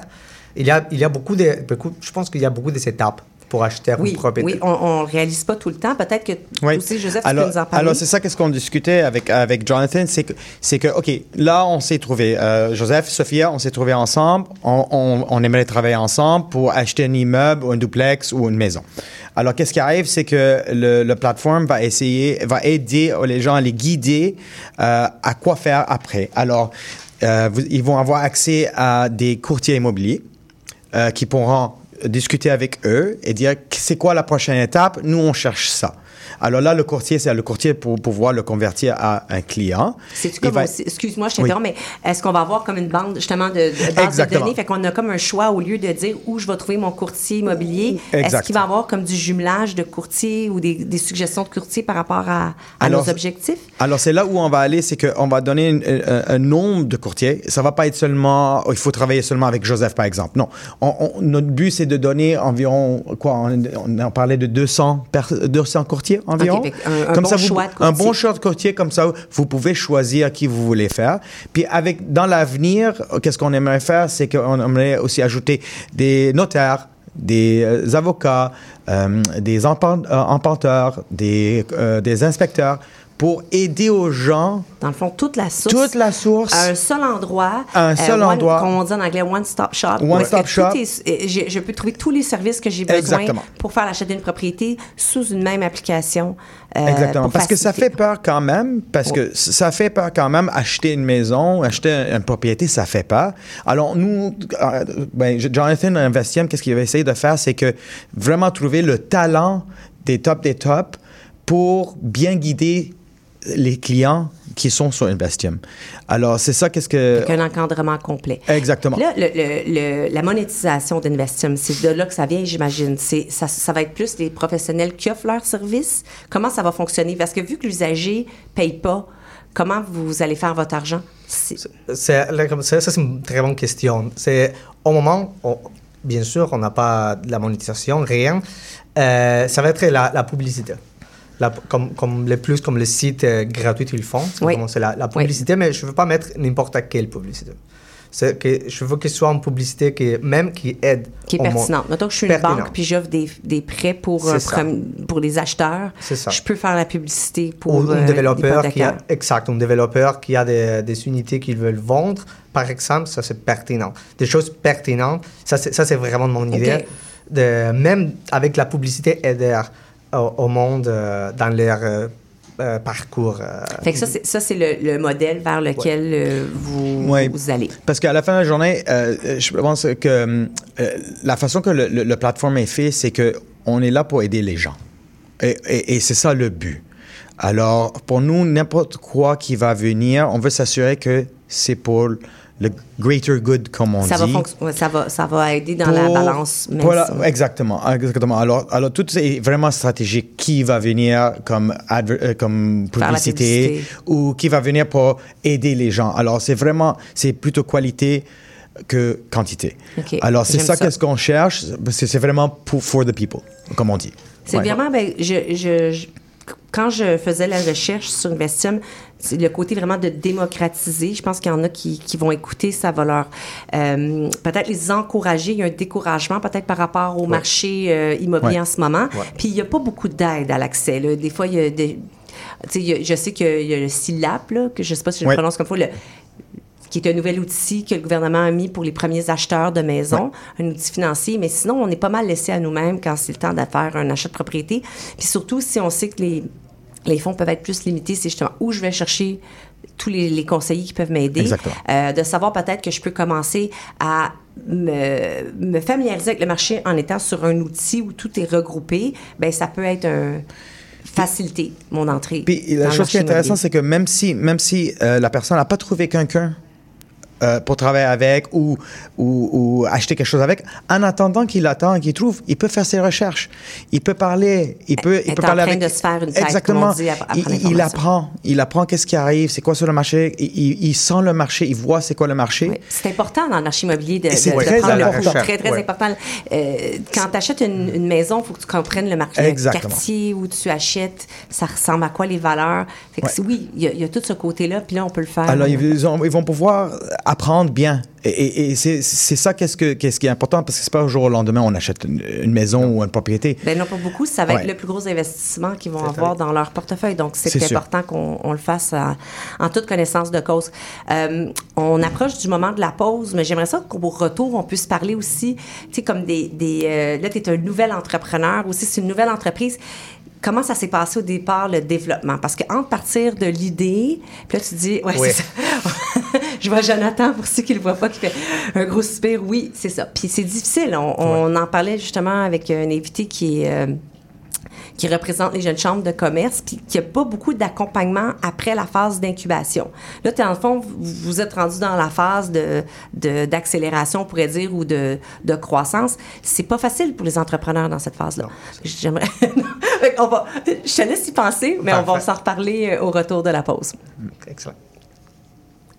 Speaker 6: Il y a, il y a beaucoup de, beaucoup, je pense qu'il y a beaucoup d'étapes pour acheter
Speaker 5: Oui,
Speaker 6: une propriété.
Speaker 5: oui, on ne réalise pas tout le temps. Peut-être que
Speaker 7: Oui.
Speaker 5: aussi, Joseph, tu
Speaker 7: alors,
Speaker 5: peux nous en parler.
Speaker 7: Alors, c'est ça qu'est-ce qu'on discutait avec, avec Jonathan, c'est que, c'est que, OK, là, on s'est trouvé, euh, Joseph, Sophia, on s'est trouvé ensemble, on, on, on aimerait travailler ensemble pour acheter un immeuble ou un duplex ou une maison. Alors, qu'est-ce qui arrive, c'est que le, le plateforme va essayer, va aider les gens à les guider euh, à quoi faire après. Alors, euh, vous- ils vont avoir accès à des courtiers immobiliers euh, qui pourront discuter avec eux et dire c'est quoi la prochaine étape. Nous, on cherche ça. Alors là, le courtier, c'est le courtier pour pouvoir le convertir à un client.
Speaker 5: Comme
Speaker 7: va-
Speaker 5: excuse-moi, je t'interromps, mais est-ce qu'on va avoir comme une bande justement de, de base de données, fait qu'on a comme un choix au lieu de dire où je vais trouver mon courtier immobilier. Est-ce qu'il va y avoir comme du jumelage de courtiers ou des, des suggestions de courtiers par rapport à, à
Speaker 7: Alors,
Speaker 5: nos objectifs?
Speaker 7: Alors, c'est là où on va aller, c'est qu'on va donner une- un, un nombre de courtiers. Ça va pas être seulement, oh, il faut travailler seulement avec Joseph, par exemple. Non. On- on- notre but, c'est de donner environ, quoi, on, on en parlait de 200, pers- 200 courtiers environ.
Speaker 5: Un- un bon
Speaker 7: vous-
Speaker 5: choix de
Speaker 7: Un
Speaker 5: courtier.
Speaker 7: bon choix de courtier, comme ça, vous pouvez choisir qui vous voulez faire. Puis, avec, dans l'avenir, qu'est-ce qu'on aimerait faire, c'est qu'on aimerait aussi ajouter des notaires, des euh, avocats, euh, des euh, des, euh, des inspecteurs pour aider aux gens
Speaker 5: Dans le fond, toute la source.
Speaker 7: toute la source.
Speaker 5: à un seul endroit.
Speaker 7: À un seul
Speaker 5: one-
Speaker 7: endroit.
Speaker 5: Comme on dit en anglais, one stop shop.
Speaker 7: One stop shop.
Speaker 5: est- euh, je, je peux trouver tous les services que j'ai besoin
Speaker 7: Exactement.
Speaker 5: pour faire l'achat d'une propriété sous une même application. euh,
Speaker 7: Exactement. Parce que ça fait peur quand même. Parce que ça fait peur quand même. Acheter une maison, acheter une propriété, ça fait peur. Alors, nous, euh, ben, Jonathan Investium, qu'est-ce qu'il va essayer de faire? C'est que vraiment trouver le talent des tops des tops pour bien guider les clients qui sont sur Investium. Alors, c'est ça, qu'est-ce que.
Speaker 5: Avec un encadrement complet.
Speaker 7: Exactement.
Speaker 5: Là, le- le- le- la monétisation d'Investium, c'est de là que ça vient, j'imagine. C'est, ça, ça va être plus les professionnels qui offrent leurs services. Comment ça va fonctionner? Parce que vu que l'usager ne paye pas, comment vous allez faire votre argent? C'est-
Speaker 6: C'est, là, comme ça, ça, c'est une très bonne question. C'est au moment, on- bien sûr, on n'a pas de la monétisation, rien. Euh, ça va être la, la publicité. La- comme, comme les plus comme les sites euh, gratuits ils font, c'est
Speaker 5: Oui.
Speaker 6: la, la publicité, mais je ne veux pas mettre n'importe quelle publicité. Que je veux que ce soit une publicité qui, même qui aide.
Speaker 5: Qui est pertinente. Mettons que je suis une banque puis j'offre des, des prêts pour, euh, pour les acheteurs. Je peux faire la publicité pour
Speaker 6: Ou
Speaker 5: euh,
Speaker 6: un développeur qui a, exact, un développeur qui a des, des unités qu'il veut vendre, par exemple, ça c'est pertinent. Des choses pertinentes, ça c'est, vraiment mon idée. De, même avec la publicité, aider au, au monde euh, dans leur euh, euh, parcours. euh,
Speaker 5: Fait que ça, c'est, ça, c'est le, le modèle vers lequel euh, vous,
Speaker 7: Ouais.
Speaker 5: vous allez.
Speaker 7: Parce qu'à la fin de la journée, euh, je pense que euh, la façon que le, le- le plateforme est fait, c'est que on est là pour aider les gens. Et, et- et c'est ça le but. Alors, pour nous, n'importe quoi qui va venir, on veut s'assurer que c'est pour le greater good, comme on
Speaker 5: Ça va,
Speaker 7: dit.
Speaker 5: ouais, ça, va, ça va aider dans la balance. même
Speaker 7: la- exactement, exactement. Alors, alors tout est vraiment stratégique. Qui va venir comme, adver- euh, comme publicité,
Speaker 5: publicité.
Speaker 7: ou qui va venir pour aider les gens. Alors, c'est vraiment, c'est plutôt qualité que quantité. Alors, c'est ça,
Speaker 5: ça.
Speaker 7: qu'est-ce qu'on cherche. C'est c'est vraiment pour for the people, comme on dit.
Speaker 5: C'est
Speaker 7: Ouais.
Speaker 5: vraiment, ben, je, je- je- quand je faisais la recherche sur Investium, c'est le côté vraiment de démocratiser. Je pense qu'il y en a qui, qui vont écouter, ça va leur euh, peut-être les encourager. Il y a un découragement peut-être par rapport au marché euh, immobilier
Speaker 7: Ouais.
Speaker 5: en ce moment.
Speaker 6: Ouais.
Speaker 5: Puis il n'y a pas beaucoup d'aide à l'accès. Des fois, il y a des. Tu sais, il y a- je sais qu'il y a le SILAP, là, que je ne sais pas si je le prononce comme il faut, le, qui est un nouvel outil que le gouvernement a mis pour les premiers acheteurs de maisons, un outil financier, mais sinon, on est pas mal laissé à nous-mêmes quand c'est le temps de faire un achat de propriété. Puis surtout, si on sait que les, les fonds peuvent être plus limités, c'est justement où je vais chercher tous les, les conseillers qui peuvent m'aider. Euh, de savoir peut-être que je peux commencer à me, me familiariser avec le marché en étant sur un outil où tout est regroupé, ben ça peut être un faciliter mon entrée.
Speaker 7: Puis la chose qui est intéressante, c'est que même si, même si euh, la personne n'a pas trouvé quelqu'un euh, pour travailler avec ou, ou, ou acheter quelque chose avec, en attendant qu'il attend, qu'il trouve, il peut faire ses recherches. Il peut parler. Il peut, il peut
Speaker 5: en
Speaker 7: parler
Speaker 5: train
Speaker 7: avec.
Speaker 5: de se faire une tête,
Speaker 7: Exactement.
Speaker 5: dit,
Speaker 7: il, apprend. Il apprend qu'est-ce qui arrive, c'est quoi sur le marché. Il, sent le marché, il voit c'est quoi le marché.
Speaker 5: Oui. C'est important dans le marché immobilier de, de- de
Speaker 7: très
Speaker 5: prendre le. Très, très
Speaker 6: Ouais.
Speaker 5: important. Euh, quand tu achètes une, une maison, il faut que tu comprennes le marché, le
Speaker 7: Exactement.
Speaker 5: quartier où tu achètes, ça ressemble à quoi les valeurs? Fait que
Speaker 7: Ouais.
Speaker 5: c'est- oui, il y, a- il y a tout ce côté-là, puis là, on peut le faire.
Speaker 7: Alors, ils, ils ont- ils vont pouvoir apprendre bien. Et, et- et c'est ça qu'est-ce que- qu'est-ce qui est important, parce que c'est pas au jour au lendemain on achète une, une maison ou une propriété.
Speaker 5: Ben non, pas beaucoup. Ça va
Speaker 7: Ouais.
Speaker 5: être le plus gros investissement qu'ils vont avoir
Speaker 6: vrai.
Speaker 5: dans leur portefeuille. Donc, c'est important qu'on on le fasse à- en toute connaissance de cause. Euh, on approche du moment de la pause, mais j'aimerais ça qu'au retour, on puisse parler aussi, tu sais, comme des... des euh, là, tu es un nouvel entrepreneur aussi, c'est une nouvelle entreprise. Comment ça s'est passé au départ, le développement? Parce qu'entre partir de l'idée, puis là, tu dis, ouais,
Speaker 6: Oui.
Speaker 5: c'est ça. [laughs] Je vois Jonathan, pour ceux qui ne le voient pas, qui fait un gros soupir. Oui, c'est ça. Puis c'est difficile. On, on en parlait justement avec un invité qui est... euh, qui représente les jeunes chambres de commerce, puis qui a pas beaucoup d'accompagnement après la phase d'incubation. Là, dans le fond, vous, vous êtes rendu dans la phase de, de- d'accélération, on pourrait dire, ou de, de croissance. C'est pas facile pour les entrepreneurs dans cette phase-là. J'aimerais... [laughs] Qu'on va... Je te laisse y penser, mais on va s'en reparler euh, au retour de la pause.
Speaker 6: Excellent.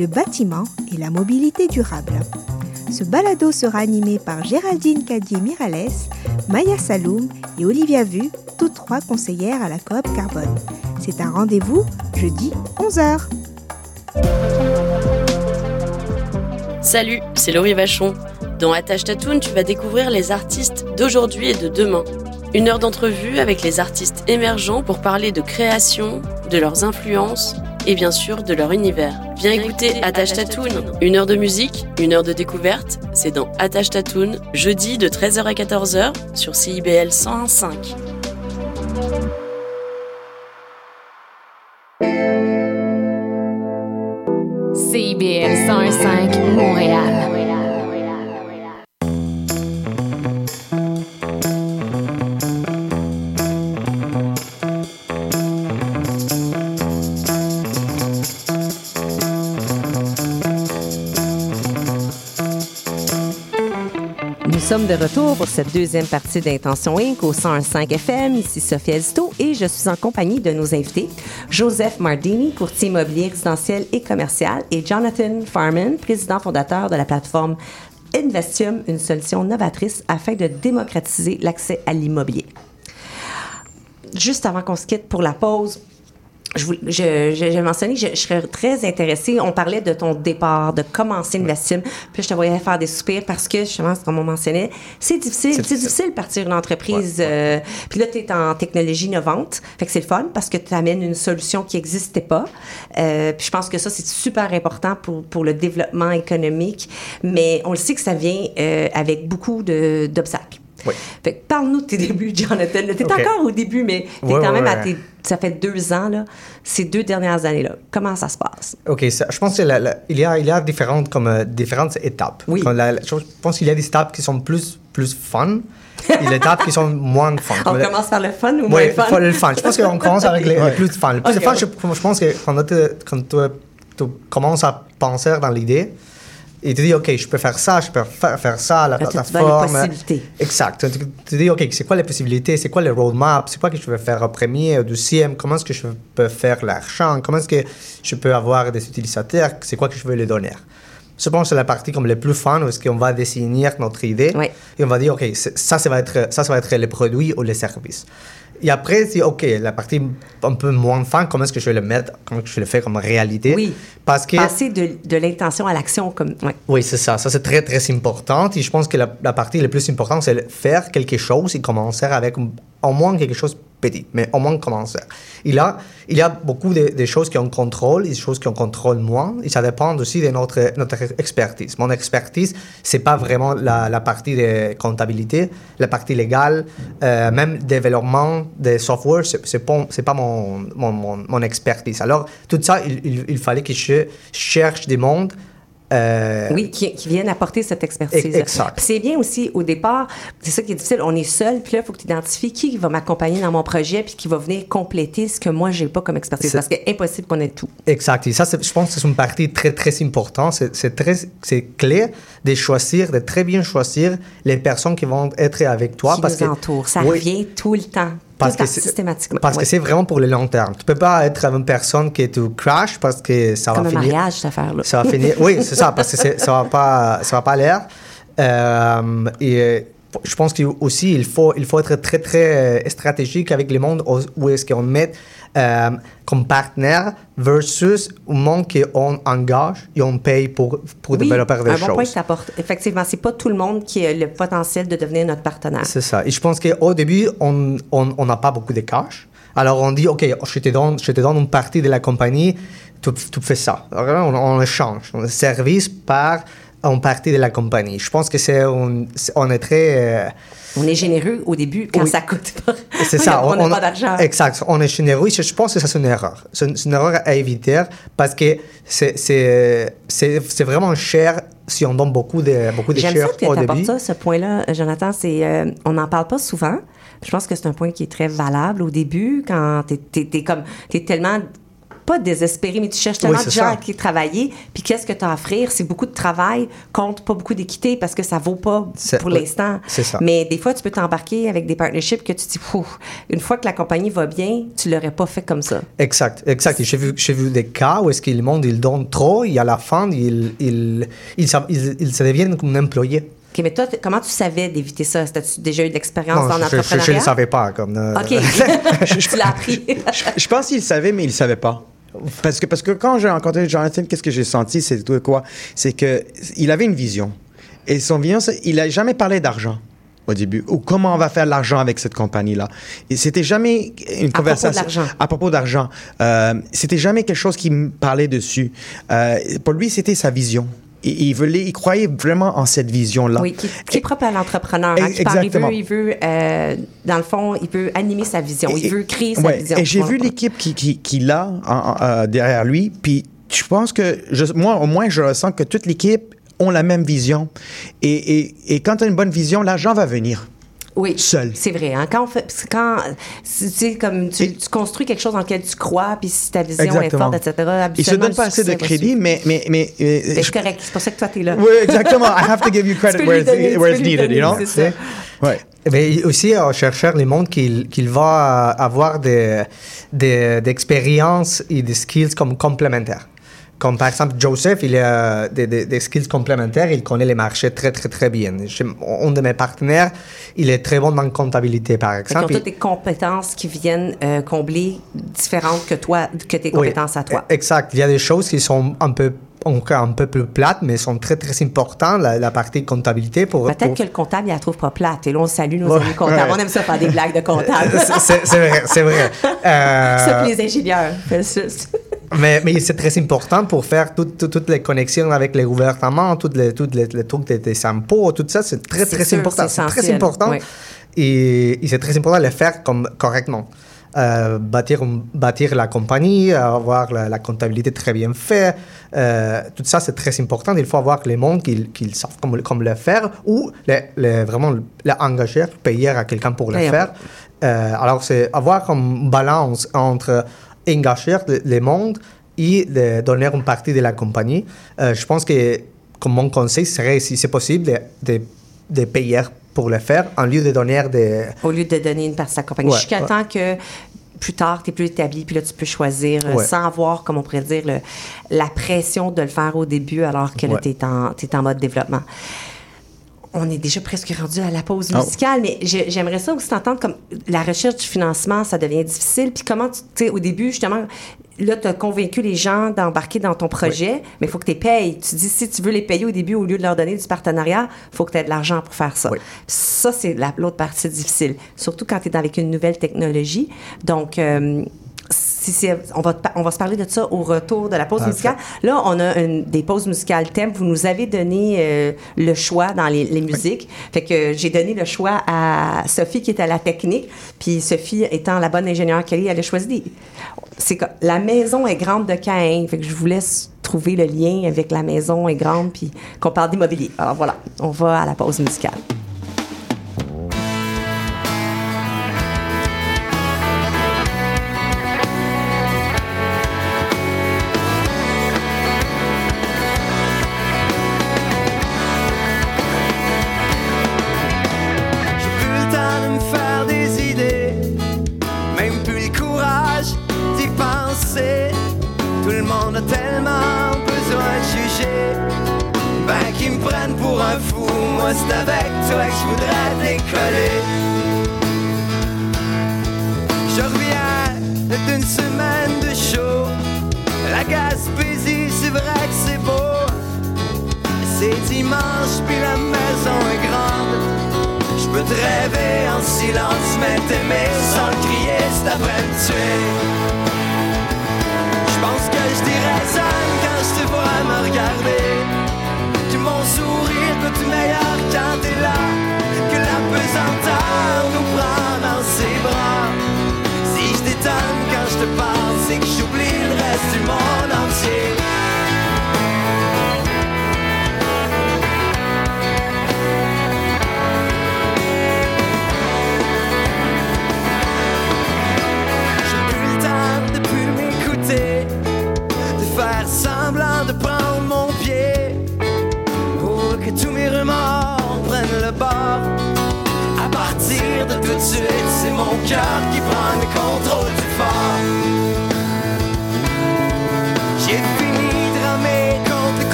Speaker 8: le bâtiment et la mobilité durable. Ce balado sera animé par Géraldine Cadier-Mirales, Maya Saloum et Olivia Vu, toutes trois conseillères à la coop Carbone. C'est un rendez-vous jeudi 11h.
Speaker 9: Salut, c'est Laurie Vachon. Dans Attache Tatoon, tu vas découvrir les artistes d'aujourd'hui et de demain. Une heure d'entrevue avec les artistes émergents pour parler de création, de leurs influences et bien sûr de leur univers. Viens écouter Attache Tatoon, une heure de musique, une heure de découverte, c'est dans Attache Tatoon, jeudi de 13h à 14h sur CIBL 101.5.
Speaker 5: de retour pour cette deuxième partie d'Intention Inc. au 101.5 FM. Ici Sophie Zito et je suis en compagnie de nos invités, Joseph Mardini, courtier immobilier résidentiel et commercial, et Jonathan Farman, président fondateur de la plateforme Investium, une solution novatrice afin de démocratiser l'accès à l'immobilier. Juste avant qu'on se quitte pour la pause, je, vous- je, je- j'ai mentionné que je, je serais très intéressée. On parlait de ton départ, de commencer une Investim. Puis je te voyais faire des soupirs parce que, justement, comme on mentionnait, c'est difficile. C'est difficile. de partir une entreprise. euh, puis là, tu es en technologie innovante. Fait que c'est le fun parce que tu amènes une solution qui n'existait pas. Euh, puis je pense que ça, c'est super important pour, pour le développement économique. Mais on le sait que ça vient euh, avec beaucoup d'obstacles.
Speaker 6: Oui.
Speaker 5: Fait que parle-nous de tes [laughs] débuts, Jonathan. Tu es
Speaker 6: Ok.
Speaker 5: encore au début, mais tu es
Speaker 6: Ouais,
Speaker 5: quand
Speaker 6: ouais,
Speaker 5: même à tes ça fait deux ans, là, ces deux dernières années-là. Comment ça se passe?
Speaker 6: Ok, ça- je pense qu'il y, a- il y différentes, comme, euh, différentes étapes.
Speaker 5: Oui.
Speaker 6: Comme la- je pense qu'il y a des étapes qui sont plus, plus fun et des étapes qui sont moins fun. [laughs]
Speaker 5: On commence par le fun ou moins
Speaker 6: Oui,
Speaker 5: fun?
Speaker 6: le fun. Je pense qu'on commence avec les, les plus fun. Le plus
Speaker 5: Ok,
Speaker 6: fun,
Speaker 5: ouais.
Speaker 6: je, je pense que quand tu, quand tu, tu commences à penser dans l'idée, et tu dis, OK, je peux faire ça, je peux faire, faire ça, la
Speaker 5: les
Speaker 6: plateforme.
Speaker 5: possibilités.
Speaker 6: Exact. Tu, tu dis, OK, c'est quoi les possibilités, c'est quoi les roadmaps, c'est quoi que je veux faire au premier, au deuxième, comment est-ce que je peux faire l'argent, comment est-ce que je peux avoir des utilisateurs, c'est quoi que je veux les donner? Je pense que c'est la partie comme le plus fun où est-ce qu'on va définir notre idée
Speaker 5: Oui.
Speaker 6: et on va dire, OK, ça, ça va être, ça, ça va être les produits ou les services. Et après, c'est OK, la partie un peu moins fun, comment est-ce que je vais le mettre, comment je vais le faire comme réalité?
Speaker 5: Oui.
Speaker 6: Parce que.
Speaker 5: Passer de, de l'intention à l'action, comme. ouais.
Speaker 6: Oui, c'est ça. Ça, c'est très, très important. Et je pense que la, la partie la plus importante, c'est faire quelque chose et commencer avec au moins quelque chose de petit, mais au moins commencer. Et là, il y a beaucoup de, de choses qu'on contrôle des choses qu'on contrôle moins. Et ça dépend aussi de notre, notre expertise. Mon expertise, c'est pas vraiment la, partie de comptabilité, la partie légale, euh, même développement des software, c'est pas, pas mon, mon, mon, expertise. Alors, tout ça, il, il, il fallait que je cherche des mondes euh,
Speaker 5: Oui, qui, qui viennent apporter cette expertise.
Speaker 6: Exact.
Speaker 5: C'est bien aussi, au départ, c'est ça qui est difficile, on est seul, puis là, il faut que tu identifies qui va m'accompagner dans mon projet, puis qui va venir compléter ce que moi, j'ai pas comme expertise. Parce que impossible qu'on ait tout.
Speaker 6: Exact. Et ça, je pense que c'est une partie très, très importante. C'est très, c'est clé de choisir, de très bien choisir les personnes qui vont être avec toi.
Speaker 5: qui
Speaker 6: parce
Speaker 5: nous
Speaker 6: que.
Speaker 5: Ça
Speaker 6: Oui,
Speaker 5: revient tout le temps.
Speaker 6: Parce que
Speaker 5: systématiquement.
Speaker 6: Parce
Speaker 5: Oui.
Speaker 6: que c'est vraiment pour le long terme. Tu peux pas être une personne qui tu crash parce que ça
Speaker 5: Comme
Speaker 6: va
Speaker 5: un
Speaker 6: finir.
Speaker 5: mariage, cette affaire-là.
Speaker 6: Ça va finir. Oui, c'est ça, parce que ça va pas, ça va pas l'air. Euh, et je pense qu'aussi, il faut, il faut être très, très euh, stratégique avec les mondes où- est-ce qu'on met euh, comme partenaire versus au monde qu'on engage et on paye pour, pour
Speaker 5: Oui,
Speaker 6: développer des
Speaker 5: un
Speaker 6: choses.
Speaker 5: bon point que tu apportes. Effectivement, c'est pas tout le monde qui a le potentiel de devenir notre partenaire.
Speaker 6: C'est ça. Et je pense qu'au début, on n'a on, on pas beaucoup de cash. Alors on dit, OK, je te donne, je te donne une partie de la compagnie, tu, tu fais ça. Alors, on, on échange. On service par une partie de la compagnie. Je pense que c'est on est très... euh,
Speaker 5: On est généreux au début quand
Speaker 6: Oui.
Speaker 5: ça coûte pas.
Speaker 6: c'est [laughs] ça.
Speaker 5: On n'a pas d'argent.
Speaker 6: Exact. On est généreux. Je pense que ça, c'est une erreur. C'est une, erreur à éviter parce que c'est- c'est vraiment cher si on donne beaucoup de, beaucoup de
Speaker 5: J'aime ça que tu apportes ça, ce point-là, Jonathan. C'est, euh, on n'en parle pas souvent. Je pense que c'est un point qui est très valable au début, quand tu es, comme, t'es tellement pas désespéré, mais tu cherches
Speaker 6: Oui,
Speaker 5: tellement
Speaker 6: c'est
Speaker 5: de gens
Speaker 6: ça.
Speaker 5: à qui travailler. Puis qu'est-ce que tu as à offrir? C'est beaucoup de travail contre pas beaucoup d'équité parce que ça vaut pas pour
Speaker 6: oui,
Speaker 5: l'instant. Mais des fois, tu peux t'embarquer avec des partnerships que tu te dis, une fois que la compagnie va bien, tu l'aurais pas fait comme ça.
Speaker 6: Exact, exact. J'ai vu, vu des cas où est-ce que le monde, il donne trop et à la fin, il, il, il, il- se deviennent comme un employé.
Speaker 5: OK, mais toi, comment tu savais d'éviter ça? As-tu déjà eu de l'expérience dans
Speaker 6: je- je- ne
Speaker 5: l'entrepreneuriat?
Speaker 6: le savais pas. Comme, euh,
Speaker 5: OK. [laughs] [laughs] tu l'as appris.
Speaker 7: Je pense qu'il savait, mais il ne savait pas. Parce que, parce que quand j'ai rencontré Jonathan, qu'est-ce que j'ai senti? C'est tout quoi? C'est qu'il avait une vision. Et son vision, il n'a jamais parlé d'argent au début, ou comment on va faire l'argent avec cette compagnie-là. Et c'était jamais une conversation à propos d'argent. Euh, c'était jamais quelque chose qui me parlait dessus. Euh, pour lui, c'était sa vision. Il, voulait, il croyait vraiment en cette vision-là.
Speaker 5: Oui, qui, qui est propre à l'entrepreneur. hein, il
Speaker 7: Exactement.
Speaker 5: veut, il veut euh, dans le fond, il veut animer sa vision. Il veut créer sa
Speaker 7: ouais,
Speaker 5: vision.
Speaker 7: Et j'ai vu l'équipe qu'il qui, qui a en- en- euh, derrière lui, puis je pense que, je- moi, au moins, je ressens que toute l'équipe ont la même vision. Et, et, et quand tu as une bonne vision, l'argent va venir.
Speaker 5: Oui,
Speaker 7: seul.
Speaker 5: c'est vrai. Hein? Quand, on fait, quand tu sais, comme tu, tu construis quelque chose dans lequel tu crois, puis si ta vision
Speaker 7: Exactement.
Speaker 5: est forte, etc.,
Speaker 7: Il se donne pas assez de crédit, mais... mais, mais euh,
Speaker 5: Ben,
Speaker 7: je-
Speaker 5: c'est correct. C'est pour ça que toi, t'es là.
Speaker 7: oui, exactement. I have to give you [laughs] credit where
Speaker 5: donner,
Speaker 7: where it's needed, you know?
Speaker 5: donner, c'est ça.
Speaker 7: Ouais.
Speaker 6: Mais aussi, on cherchait le monde qu'il qu'il va avoir des, des, des expériences et des skills comme complémentaires. Comme par exemple, Joseph, il a des, des, des skills complémentaires, il connaît les marchés très, très, très bien. Chez- un de mes partenaires, il est très bon dans la comptabilité, par
Speaker 5: Fait qu'ils ont
Speaker 6: exemple.
Speaker 5: toutes des compétences qui viennent euh, combler différentes que toi, que tes
Speaker 6: Oui,
Speaker 5: compétences à toi.
Speaker 6: e- Exact. Il y a des choses qui sont un peu, encore un peu plus plates, mais sont très, très importantes, la, la partie comptabilité pour...
Speaker 5: Peut-être
Speaker 6: pour-
Speaker 5: que le comptable, il la trouve pas plate. Et là, on salue nos
Speaker 6: Ouais,
Speaker 5: amis comptables.
Speaker 6: ouais.
Speaker 5: On aime ça faire des blagues de comptables. [laughs]
Speaker 6: C'est- vrai, c'est vrai. [laughs] Euh,
Speaker 5: puis les ingénieurs.
Speaker 6: Mais, mais c'est très important pour faire toutes, les connexions avec les gouvernements, toutes les, toutes les, les trucs des, des impôts, tout ça, c'est très, très
Speaker 5: sûr,
Speaker 6: important.
Speaker 5: c'est
Speaker 6: très important.
Speaker 5: oui.
Speaker 6: Et, et c'est très important de le faire comme, correctement. Euh, bâtir, la compagnie, avoir la, la comptabilité très bien faite, euh, tout ça c'est très important. Il faut avoir les mondes qui, qui savent comme, comme le faire ou les, les- vraiment l'engager, payer à quelqu'un pour le faire. Euh, alors c'est avoir une balance entre engager le- les mondes et de donner une partie de la compagnie. Euh, je pense que comme mon conseil serait, si c'est possible, de, de, de payer pour le faire en lieu de donner des...
Speaker 5: Au lieu de donner une partie de sa compagnie.
Speaker 6: Ouais,
Speaker 5: Jusqu'à
Speaker 6: ouais.
Speaker 5: temps que plus tard, tu es plus établi, puis là, tu peux choisir euh,
Speaker 6: Ouais.
Speaker 5: sans avoir, comme on pourrait dire, le- la pression de le faire au début alors que là,
Speaker 6: Ouais.
Speaker 5: tu es, en t'es en mode développement. On est déjà presque rendu à la pause
Speaker 7: Oh.
Speaker 5: musicale, mais j'ai- j'aimerais ça aussi t'entendre comme la recherche du financement, ça devient difficile. Puis comment, tu sais, au début, justement, là, tu as convaincu les gens d'embarquer dans ton projet, mais il faut que tu les payes. Tu dis, si tu veux les payer au début, au lieu de leur donner du partenariat, il faut que tu aies de l'argent pour faire ça.
Speaker 6: Oui.
Speaker 5: Ça, c'est la- l'autre partie difficile, surtout quand tu es avec une nouvelle technologie. Donc, euh, si on, va, on se parler de ça au retour de la pause
Speaker 6: Parfait.
Speaker 5: musicale. Là, on a une- des pauses musicales thèmes. Vous nous avez donné euh, le choix dans les, les musiques. Fait que j'ai donné le choix à Sophie qui est à la technique. Puis Sophie étant la bonne ingénieure qu'elle est, elle a choisi. C'est la maison est grande de Caen. Fait que je vous laisse trouver le lien avec la maison est grande puis qu'on parle d'immobilier. Alors voilà, on va à la pause musicale.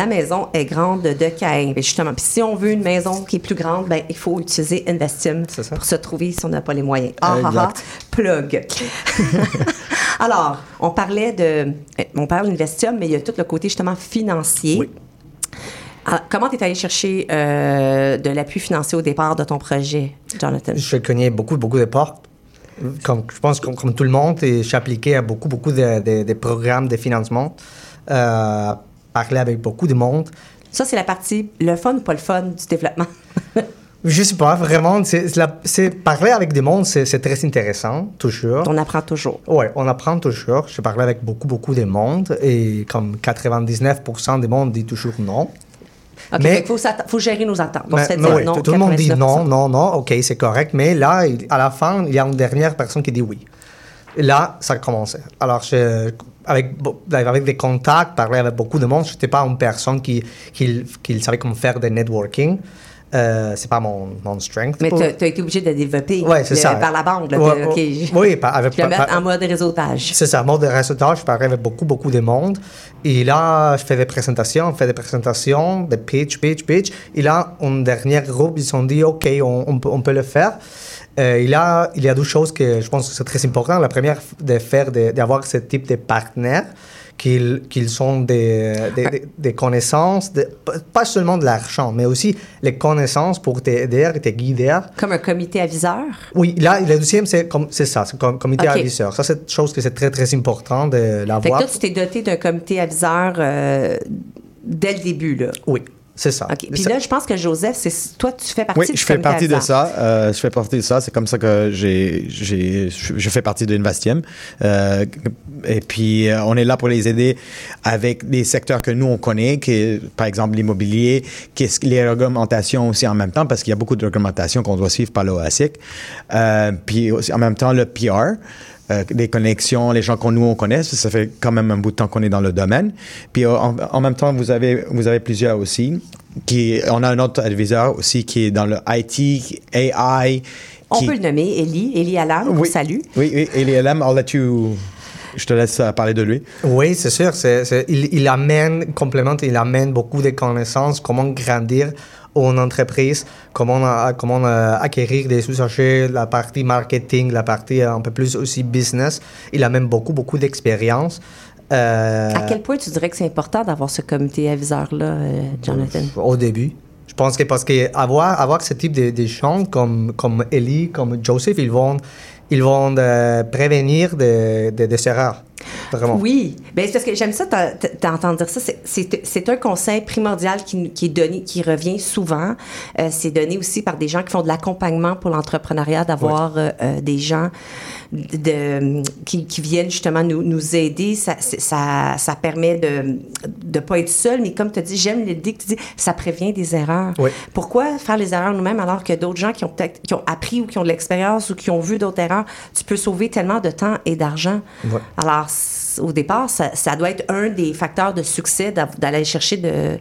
Speaker 10: La maison est grande de
Speaker 5: Caen. Et justement, puis si on veut une maison qui est plus grande, ben, il faut utiliser Investim pour se trouver si on n'a pas les moyens. Ah, ah, ah, plug. [laughs] Alors, on parlait de. On parle d'Investium, mais il y a tout le côté justement financier. Alors, comment tu es allé chercher euh, de l'appui financier au départ de ton projet, Jonathan?
Speaker 6: Je connais beaucoup, beaucoup de portes. Comme, je pense comme, comme tout le monde, et j'ai appliqué à beaucoup, beaucoup de, de- de programmes de financement. Euh, parler avec beaucoup de monde.
Speaker 5: Ça, c'est la partie, le fun ou pas le fun du développement? [laughs]
Speaker 6: Je sais pas, vraiment, c'est, parler avec des mondes, c'est, c'est très intéressant, toujours.
Speaker 5: On apprend toujours.
Speaker 6: Oui, on apprend toujours. Je parle avec beaucoup, beaucoup de monde et comme 99% des mondes dit toujours non.
Speaker 5: OK, il faut, gérer nos attentes. On
Speaker 6: Mais-
Speaker 5: se fait
Speaker 6: mais
Speaker 5: dire
Speaker 6: oui,
Speaker 5: non,
Speaker 6: tout, le monde dit
Speaker 5: 99%.
Speaker 6: non, non, non, ok, c'est correct. Mais là, à la fin, il y a une dernière personne qui dit oui. Et là, ça a commencé. Alors, je- avec, avec des contacts, parler avec beaucoup de monde, je n'étais pas une personne qui, qui, qui savait comment faire des networking. Euh, c'est pas mon, mon strength.
Speaker 5: Mais tu as été obligé de développer
Speaker 6: Ouais,
Speaker 5: le-
Speaker 6: ça.
Speaker 5: par la bande. Là,
Speaker 6: Ouais,
Speaker 5: de- OK,
Speaker 6: ouais.
Speaker 5: je-
Speaker 6: Oui, par- avec-
Speaker 5: je vais
Speaker 6: par-
Speaker 5: mettre
Speaker 6: par-
Speaker 5: en mode réseautage.
Speaker 6: C'est ça, mode de réseautage, je parlais avec beaucoup, beaucoup de monde. Et là, je fais des présentations, on fait des présentations, des pitch, pitch, pitch. Et là, en dernier groupe, ils se sont dit, OK, on, on peut, on peut le faire. Euh, et là, il y a deux choses que je pense que c'est très important. La première, de faire, d'avoir ce type de partenaires qu'ils qu'ils sont des, des, des- des connaissances, de- pas seulement de l'argent, mais aussi les connaissances pour t'aider et te guider.
Speaker 5: Comme un comité aviseur?
Speaker 6: Oui, là, le deuxième, c'est ça, c'est comme comité aviseur. Ça, c'est une chose que c'est très, très important de
Speaker 5: Fait que
Speaker 6: l'avoir.
Speaker 5: toi, tu t'es doté d'un comité aviseur euh, dès le début. Là?
Speaker 6: Oui, c'est ça.
Speaker 5: OK. Puis là, je pense que Joseph, c'est toi, tu fais partie
Speaker 7: Oui,
Speaker 5: du
Speaker 7: je fais partie de ça. Euh, je fais partie de ça. C'est comme ça que j'ai, j'ai, je fais partie de Investium. Euh, et puis, euh, on est là pour les aider avec des secteurs que nous, on connaît, qui est, par exemple, l'immobilier, qu'est-ce que les réglementations aussi en même temps, parce qu'il y a beaucoup de réglementations qu'on doit suivre par l'OASIC. Euh, puis aussi, en même temps, le PR. Euh, des connexions, les gens qu'on nous on connaît, ça fait quand même un bout de temps qu'on est dans le domaine. Puis euh, en, en même temps, vous avez vous avez plusieurs aussi. Qui, on a un autre adviseur aussi qui est dans le IT, AI.
Speaker 5: On
Speaker 7: qui-
Speaker 5: peut le nommer, Élie, Élie Alam, qu'on
Speaker 7: Oui.
Speaker 5: salue.
Speaker 7: Oui, oui, et LM, I'll let you. Je te laisse euh, parler de lui.
Speaker 6: Oui, c'est sûr. il, il amène, complémente, il amène beaucoup de connaissances, comment grandir en entreprise, comment, comment acquérir des usagers, la partie marketing, la partie euh, un peu plus aussi business. Il amène beaucoup, beaucoup d'expérience. Euh,
Speaker 5: À quel point tu dirais que c'est important d'avoir ce comité aviseur-là, euh, Jonathan?
Speaker 6: Au début. Je pense que parce que avoir, avoir ce type gens comme, comme Ellie, comme Joseph, ils vont, ils vont euh, prévenir des de, des erreurs. Vraiment.
Speaker 5: Oui, ben, c'est parce que j'aime ça t'en- t'entendre dire ça. C'est- un conseil primordial qui, qui est donné, qui revient souvent. Euh, c'est donné aussi par des gens qui font de l'accompagnement pour l'entrepreneuriat, d'avoir euh, euh, des gens de, qui, qui viennent justement nous, nous aider. Ça, ça, ça permet de ne pas être seul, mais comme tu dit, j'aime l'idée que tu dis, ça prévient des erreurs.
Speaker 6: Oui.
Speaker 5: Pourquoi faire les erreurs nous-mêmes alors que d'autres gens qui ont peut-être qui ont appris ou qui ont de l'expérience ou qui ont vu d'autres erreurs, tu peux sauver tellement de temps et d'argent.
Speaker 6: Ouais.
Speaker 5: Alors, au départ, ça, ça doit être un des facteurs de succès d'aller chercher de,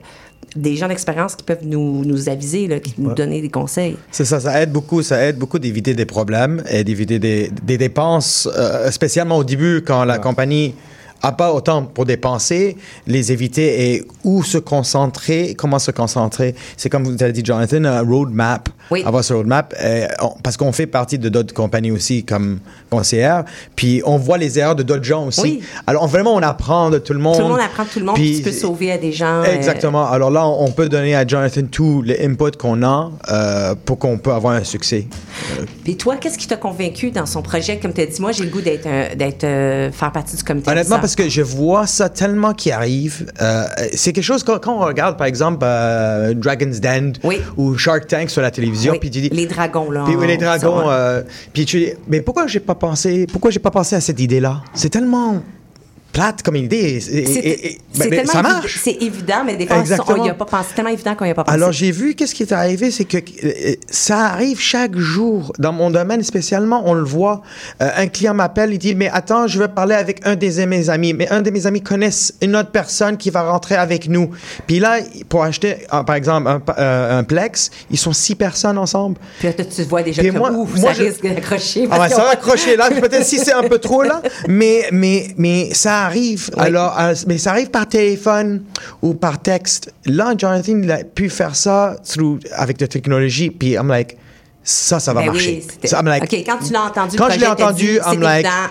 Speaker 5: des gens d'expérience qui peuvent nous, nous aviser, là, qui nous donner des conseils.
Speaker 7: C'est ça, ça aide beaucoup, ça aide beaucoup d'éviter des problèmes et d'éviter des, des dépenses, euh, spécialement au début quand la compagnie a pas autant pour dépenser, les éviter et où se concentrer, comment se concentrer. C'est comme vous avez dit, Jonathan, un roadmap.
Speaker 5: Oui.
Speaker 7: Avoir ce roadmap, euh, on- parce qu'on fait partie de d'autres compagnies aussi comme conseillère, puis on voit les erreurs de d'autres gens aussi.
Speaker 5: Oui.
Speaker 7: Alors vraiment, on apprend de tout le monde.
Speaker 5: Tout le monde apprend de tout le monde, puis tu peux sauver à des gens. euh,
Speaker 7: Exactement. Alors là, on peut donner à Jonathan tout le input qu'on a euh, pour qu'on peut avoir un succès.
Speaker 5: Puis toi, qu'est-ce qui t'a convaincu dans son projet? Comme tu as dit, moi, j'ai le goût d'être, d'être euh, faire partie du comité.
Speaker 7: Honnêtement. Parce que je vois ça tellement qui arrive. Euh, c'est quelque chose quand, quand on regarde, par exemple, euh, Dragon's Den ou Shark Tank sur la télévision, puis tu dis
Speaker 5: les dragons là.
Speaker 7: Puis oui, les dragons. euh, puis tu dis, mais pourquoi j'ai pas pensé, pourquoi j'ai pas pensé à cette idée-là? C'est tellement plate comme idée.
Speaker 5: C'est,
Speaker 7: ben, ça marche.
Speaker 5: C'est évident, mais des fois, on n'y a pas pensé. C'est tellement évident qu'on n'y a pas pensé.
Speaker 7: Alors j'ai vu qu'est-ce qui est arrivé, c'est que euh, ça arrive chaque jour dans mon domaine spécialement, on le voit. Euh, un client m'appelle, il dit mais attends, je veux parler avec un de mes amis, mais un de mes amis connaissent une autre personne qui va rentrer avec nous. Puis là, pour acheter euh, par exemple un, euh, un plex, ils sont six personnes ensemble.
Speaker 5: Puis là, tu vois déjà que
Speaker 7: moi-
Speaker 5: ouf,
Speaker 7: moi,
Speaker 5: ça
Speaker 7: je-
Speaker 5: risque d'accrocher.
Speaker 7: Ah ça va accrocher là, [laughs] peut-être si c'est un peu trop là, mais, mais, mais ça arrive. Alors, euh, mais ça arrive par téléphone ou par texte. Là, Jonathan, il a pu faire ça through, avec la technologie, puis I'm like, ça, ça va
Speaker 5: Ben oui,
Speaker 7: marcher.
Speaker 5: c'était-
Speaker 7: So I'm like,
Speaker 5: OK, quand tu l'as entendu, le
Speaker 7: quand je l'ai
Speaker 5: projet
Speaker 7: entendu,
Speaker 5: dit,
Speaker 7: I'm like,
Speaker 5: évident,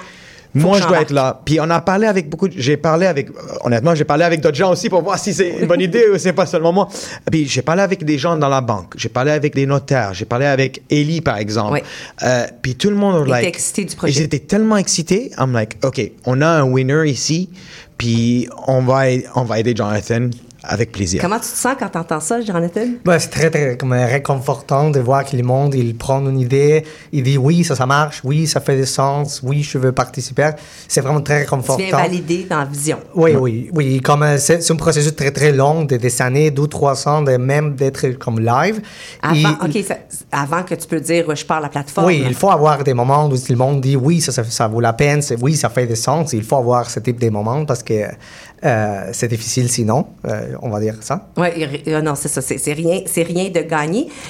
Speaker 7: moi, je dois être là. Puis on a parlé avec beaucoup. de- J'ai parlé avec. Honnêtement, j'ai parlé avec d'autres gens aussi pour voir si c'est une bonne idée ou c'est pas seulement moi. Puis j'ai parlé avec des gens dans la banque. J'ai parlé avec des notaires. J'ai parlé avec Ellie, par exemple.
Speaker 5: Oui.
Speaker 7: Euh, puis tout le monde,
Speaker 5: Il
Speaker 7: like,
Speaker 5: était excité du projet.
Speaker 7: et J'étais tellement excité. I'm like, OK, on a un winner ici. Puis on va, on va aider Jonathan avec plaisir.
Speaker 5: Comment tu te sens quand tu entends ça, Jonathan?
Speaker 6: Ouais, c'est très, très comme, réconfortant de voir que le monde, il prend une idée, il dit oui, ça, ça marche, oui, ça fait du sens, oui, je veux participer. C'est vraiment très
Speaker 5: Tu
Speaker 6: réconfortant.
Speaker 5: viens valider dans la vision.
Speaker 6: Oui, oui, oui. Comme euh, c'est c'est un processus très très long, de des années, deux, trois ans, de même d'être comme live.
Speaker 5: Avant,
Speaker 6: Et-
Speaker 5: OK, ça- avant que tu peux dire, je pars à la plateforme.
Speaker 6: oui, il faut avoir des moments où le monde dit oui, ça, ça, ça vaut la peine, c'est- oui, ça fait du sens. Il faut avoir ce type de moments parce que euh, c'est difficile sinon, euh, on va dire ça.
Speaker 5: Oui, non, c'est ça. C'est rien, rien de.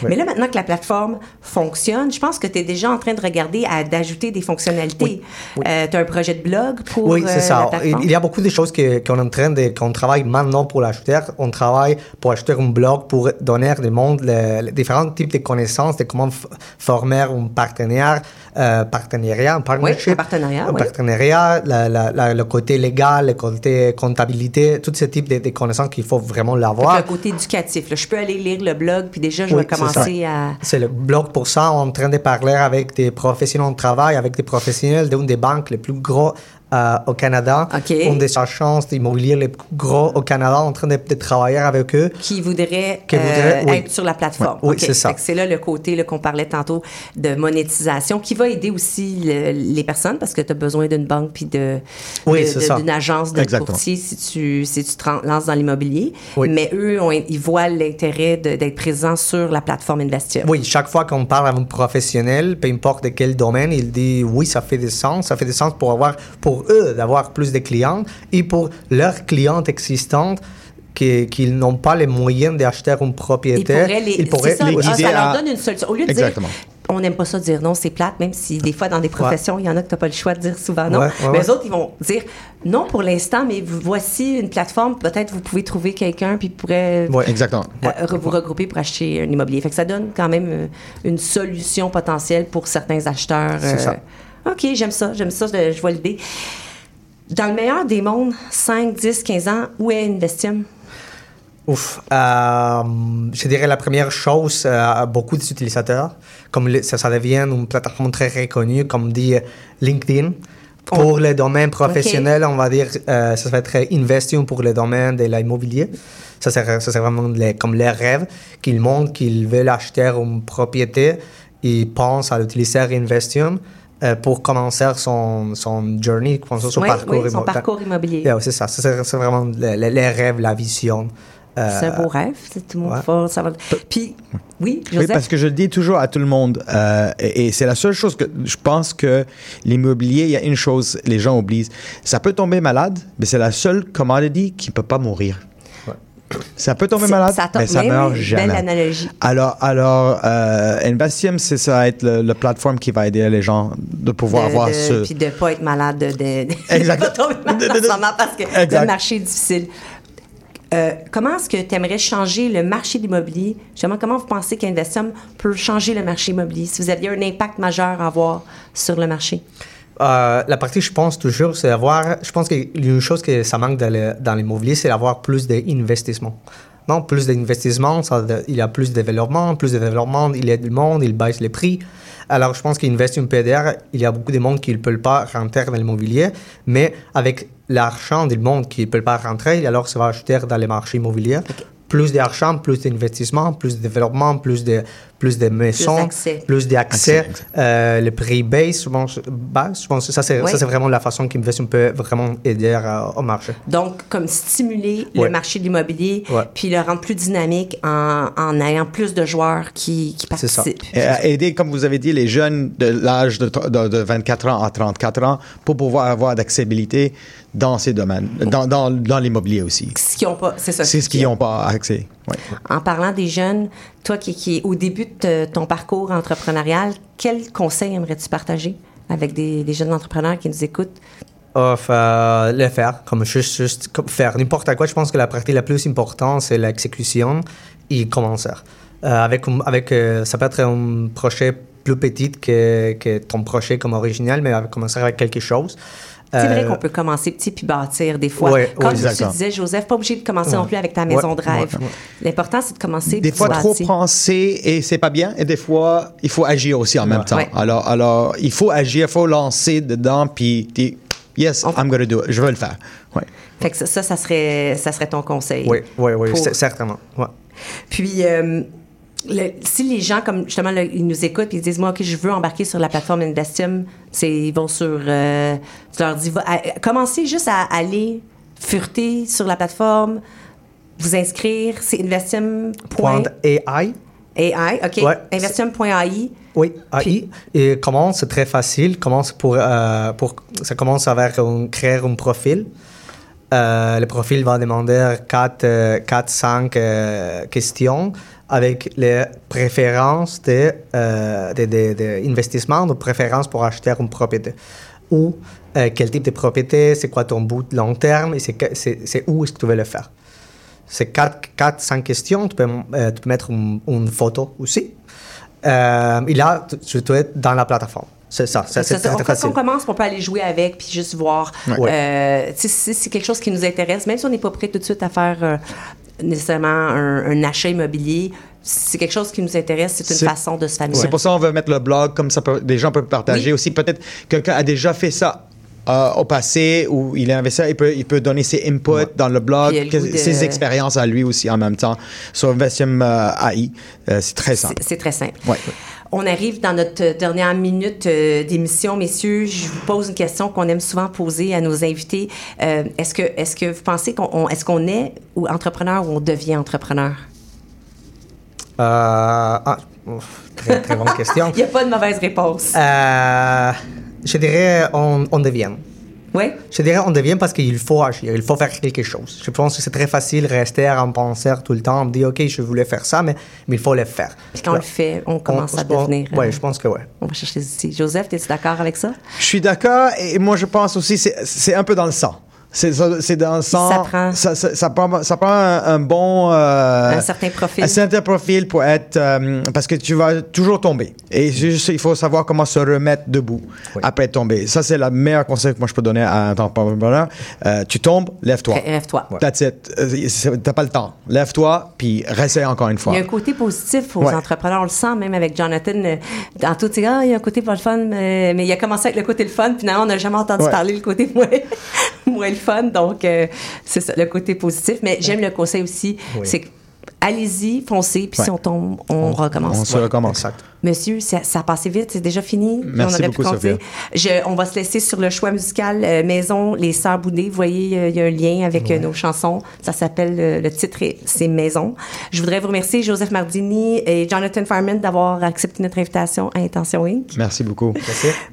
Speaker 6: Oui.
Speaker 5: Mais là, maintenant que la plateforme fonctionne, je pense que tu es déjà en train de regarder à d'ajouter des fonctionnalités. tu as un projet de blog pour
Speaker 6: Oui,
Speaker 5: euh,
Speaker 6: c'est ça. Il, y a beaucoup de choses qu'on est en train de, qu'on travaille maintenant pour l'acheter. On travaille pour acheter un blog pour donner au monde les, les différents types de connaissances de comment former un partenaire, euh, partenariat, un partnership.
Speaker 5: un partenariat,
Speaker 6: un
Speaker 5: oui.
Speaker 6: partenariat, la- la- la- le côté légal, le côté comptabilité, tous ces types de, de connaissances qu'il faut vraiment l'avoir.
Speaker 5: le côté éducatif. là, je peux aller lire le blog, puis déjà, je
Speaker 6: Oui,
Speaker 5: vais commencer à...
Speaker 6: C'est le blog pour ça. On est en train de parler avec des professionnels de travail, avec des professionnels d'une des banques les plus gros euh, au Canada. Une des agences d'immobilier les plus gros au Canada. On en train de, de travailler avec eux.
Speaker 5: qui voudrait, euh,
Speaker 6: oui.
Speaker 5: être sur la plateforme.
Speaker 6: Oui, c'est ça.
Speaker 5: C'est là le côté qu'on parlait tantôt de monétisation qui va aider aussi le- les personnes parce que tu as besoin d'une banque puis de,
Speaker 6: Oui,
Speaker 5: d'une agence de
Speaker 6: Exactement.
Speaker 5: courtier si tu, si tu te lances dans l'immobilier.
Speaker 6: Oui.
Speaker 5: Mais eux, ils voient l'intérêt d'être présents sur la plateforme Investia.
Speaker 6: Oui, chaque fois qu'on parle avec un professionnel, peu importe de quel domaine, il dit oui, ça fait du sens. Ça fait du sens pour avoir, pour eux, d'avoir plus de clients et pour leurs clients existants qui, qui n'ont pas les moyens d'acheter une
Speaker 5: Ils
Speaker 6: propriété.
Speaker 5: pourraient les,
Speaker 6: ils pourraient les
Speaker 5: ah,
Speaker 6: guider
Speaker 5: ça leur donne une solution. Au lieu de
Speaker 6: Exactement.
Speaker 5: dire, on n'aime pas ça dire non, c'est plate, même si des fois dans des professions, il y en a que tu n'as pas le choix de dire souvent non.
Speaker 6: Ouais, ouais,
Speaker 5: mais
Speaker 6: ouais.
Speaker 5: les autres, ils vont dire non pour l'instant, mais voici une plateforme, peut-être vous pouvez trouver quelqu'un puis pourrait
Speaker 7: Ouais, exactement.
Speaker 5: euh, re- vous regrouper pour acheter un immobilier. Fait que ça donne quand même euh, une solution potentielle pour certains acheteurs.
Speaker 6: C'est ça.
Speaker 5: OK, j'aime ça, j'aime ça, je, je vois l'idée. Dans le meilleur des mondes, 5, 10, 15 ans, où est Investium?
Speaker 6: Ouf. Euh, je dirais la première chose, euh, beaucoup d'utilisateurs, comme le- ça, ça devient une plateforme très reconnue, comme dit euh, LinkedIn. Pour les domaines professionnels, on va dire, euh, ça va être investir pour le domaine de l'immobilier. Ça, c'est ça, c'est vraiment les- comme les rêves qu'ils montrent qu'ils veulent acheter une propriété. Ils pensent à l'utiliser Investium euh, pour commencer son, son journey, commencer son
Speaker 5: Oui,
Speaker 6: parcours
Speaker 5: oui, son
Speaker 6: immo-
Speaker 5: parcours immobilier.
Speaker 6: Yeah, c'est ça. Ça, C'est vraiment les, rêves, la vision. Euh,
Speaker 5: C'est un beau rêve. C'est tout le monde
Speaker 6: ouais.
Speaker 5: faut savoir. Puis, oui,
Speaker 7: Oui,
Speaker 5: Joseph?
Speaker 7: parce que je le dis toujours à tout le monde, euh, et, et c'est la seule chose que je pense que l'immobilier, il y a une chose, les gens oublient, ça peut tomber malade, mais c'est la seule commodity qui ne peut pas mourir. Ça peut tomber malade,
Speaker 5: ça tombe-
Speaker 7: mais ça meurt
Speaker 5: oui,
Speaker 7: jamais.
Speaker 5: belle analogie.
Speaker 7: Alors, alors euh, Investium, c'est ça va être le, le plateforme qui va aider les gens de pouvoir
Speaker 5: de,
Speaker 7: avoir
Speaker 5: de-
Speaker 7: ce...
Speaker 5: Puis de ne pas être malade, de, de pas tomber malade en parce que le marché est difficile. Euh, comment est-ce que tu aimerais changer le marché de l'immobilier? Justement, comment vous pensez qu'Investium peut changer le marché immobilier? Si vous aviez un impact majeur à avoir sur le marché?
Speaker 6: Euh, la partie, je pense toujours, c'est avoir. Je pense qu'une chose que ça manque dans le- dans l'immobilier, c'est d'avoir plus d'investissement. Non, plus d'investissement, ça- il y a plus de développement, plus de développement, il y a du monde, il baisse les prix. Alors, je pense qu'investir un PDR, il y a beaucoup de monde qui ne peut pas rentrer dans l'immobilier, mais avec l'argent du monde qui ne peut pas rentrer, alors ça va acheter dans les marchés immobiliers. Plus d'argent, plus d'investissement, plus de développement, plus de, plus de maisons,
Speaker 5: d'accès.
Speaker 6: plus d'accès,
Speaker 7: Accès,
Speaker 6: euh, le prix baisse, je pense, basse. Je pense ça, c'est
Speaker 5: Oui.
Speaker 6: ça, c'est vraiment la façon qu'Investion peut vraiment aider euh, au marché.
Speaker 5: Donc, comme stimuler le marché de l'immobilier,
Speaker 6: Ouais.
Speaker 5: puis le rendre plus dynamique en, en ayant plus de joueurs qui, qui
Speaker 6: C'est ça.
Speaker 5: participent.
Speaker 7: Et à aider, comme vous avez dit, les jeunes de l'âge de, de- de 24 ans à 34 ans pour pouvoir avoir d'accessibilité dans ces domaines, dans, dans, dans l'immobilier aussi.
Speaker 5: Ce qu'ils ont pas, c'est ça.
Speaker 7: C'est ce qu'ils n'ont pas accès. Ouais.
Speaker 5: En parlant des jeunes, toi qui, qui est au début de ton parcours entrepreneurial, quel conseil aimerais-tu partager avec des, des jeunes entrepreneurs qui nous écoutent?
Speaker 6: Of, euh, le faire, comme juste, juste comme faire n'importe quoi. Je pense que la partie la plus importante, c'est l'exécution et commencer. Euh, avec, avec, euh, ça peut être un projet plus petit que, que ton projet comme original, mais avec, commencer avec quelque chose.
Speaker 5: C'est vrai
Speaker 6: Euh,
Speaker 5: qu'on peut commencer petit puis bâtir des fois.
Speaker 6: Ouais,
Speaker 5: Comme
Speaker 6: ouais,
Speaker 5: tu disais, Joseph, pas obligé de commencer non plus avec ta maison de rêve. L'important, c'est de commencer
Speaker 7: Des fois, trop penser et c'est pas bien. Et des fois, il faut agir aussi en même temps. Alors, alors, il faut agir, il faut lancer dedans, puis dire, yes, I'm going to do it. Je vais le faire. Ouais.
Speaker 5: Fait que ça, ça, ça serait, ça serait ton conseil.
Speaker 6: Oui, oui, oui,
Speaker 5: Pour-
Speaker 6: certainement. ouais.
Speaker 5: Puis, euh, le- si les gens, comme justement, là, ils nous écoutent et ils disent, moi, OK, je veux embarquer sur la plateforme Investium, c'est, ils vont sur. euh, tu leur dis, va- à- commencez juste à aller fureter sur la plateforme, vous inscrire, c'est Investium.
Speaker 6: Point AI.
Speaker 5: OK.
Speaker 6: Ouais.
Speaker 5: Investium.ai.
Speaker 6: Oui, AI. Et comment c'est très facile. Commence pour, euh, pour, ça commence avec un, créer un profil. Euh, le profil va demander 4-5 questions avec les préférences de, euh, de, de- de investissement, de préférences pour acheter une propriété. Ou euh, quel type de propriété, c'est quoi ton but long terme et c'est que- c'est c'est où est-ce que tu veux le faire. C'est 4-5 questions. Tu peux, euh, tu peux mettre une, une photo aussi. Euh, et là, tu, tu dois être dans la plateforme. C'est ça. C'est
Speaker 5: Ça,
Speaker 6: c'est
Speaker 5: ça,
Speaker 6: très,
Speaker 5: on,
Speaker 6: très
Speaker 5: quand
Speaker 6: facile.
Speaker 5: on commence, on peut aller jouer avec puis juste voir.
Speaker 6: Ouais.
Speaker 5: Euh, si c'est quelque chose qui nous intéresse, même si on n'est pas prêt tout de suite à faire euh, nécessairement un, un achat immobilier, c'est quelque chose qui nous intéresse, c'est une façon de se familiariser.
Speaker 7: C'est pour ça qu'on veut mettre le blog, comme ça peut- des gens peuvent partager
Speaker 5: Oui.
Speaker 7: aussi. Peut-être quelqu'un a déjà fait ça. euh, au passé, où il a investi, il peut, il peut donner ses inputs dans le blog,
Speaker 5: le
Speaker 7: que-
Speaker 5: de-
Speaker 7: ses expériences à lui aussi en même temps. Sur Investium euh, AI, euh, c'est très simple.
Speaker 5: C'est- C'est très simple.
Speaker 7: Ouais.
Speaker 5: On arrive dans notre dernière minute euh, d'émission, messieurs. Je vous pose une question qu'on aime souvent poser à nos invités. Euh, est-ce que, est-ce que vous pensez qu'on, on- est-ce qu'on est ou entrepreneur ou on devient entrepreneur?
Speaker 6: Euh, ah, très, très bonne [laughs] question.
Speaker 5: Il n'y a pas de mauvaise réponse.
Speaker 6: Je dirais on, on devient. Je dirais on devient parce qu'il faut agir, il faut faire quelque chose. Je pense que c'est très facile de rester en penseur tout le temps, me dire, OK, je voulais faire ça, mais, mais il faut le faire.
Speaker 5: Puis quand on le fait, on commence à devenir.
Speaker 6: Oui,
Speaker 5: euh,
Speaker 6: je pense que oui.
Speaker 5: On va chercher des outils. Joseph, es-tu d'accord avec ça?
Speaker 7: Je suis d'accord et moi je pense aussi c'est un peu dans le sang. C'est ça- c'est dans le sens.
Speaker 5: Ça prend-
Speaker 7: Ça, ça- ça prend, ça prend un, un bon. euh,
Speaker 5: Un certain profil.
Speaker 7: Un certain profil pour être. euh, parce que tu vas toujours tomber. Et juste, il faut savoir comment se remettre debout après tomber. Ça, c'est le meilleur conseil que moi je peux donner à un entrepreneur. Euh, tu tombes, lève-toi.
Speaker 5: Lève-toi.
Speaker 7: That's it. T'as pas le temps. Lève-toi, puis réessaye encore une fois.
Speaker 5: Il y a un côté positif aux
Speaker 7: Ouais.
Speaker 5: entrepreneurs. On le sent même avec Jonathan. Dans tout, tu dis, ah, il y a un côté pas le fun, mais, mais il a commencé avec le côté le fun. Finalement, on n'a jamais entendu
Speaker 7: Ouais.
Speaker 5: parler le côté moins, [laughs] moins le fun. Donc, euh, c'est ça, le côté positif. Mais j'aime le conseil aussi.
Speaker 7: Oui.
Speaker 5: C'est que allez-y, foncez, puis si on tombe, on, recommence.
Speaker 7: On se recommence.
Speaker 5: Monsieur, ça, ça a passé vite, c'est déjà fini.
Speaker 7: Merci
Speaker 5: on aurait
Speaker 7: beaucoup,
Speaker 5: pu. Je- on va se laisser sur le choix musical euh, Maison, les Sœurs Boudé. Vous voyez, euh, il y a un lien avec euh, nos chansons. Ça s'appelle, euh, le titre, est- c'est Maison. Je voudrais vous remercier, Joseph Mardini et Jonathan Farman, d'avoir accepté notre invitation à Intention Inc.
Speaker 7: Merci beaucoup.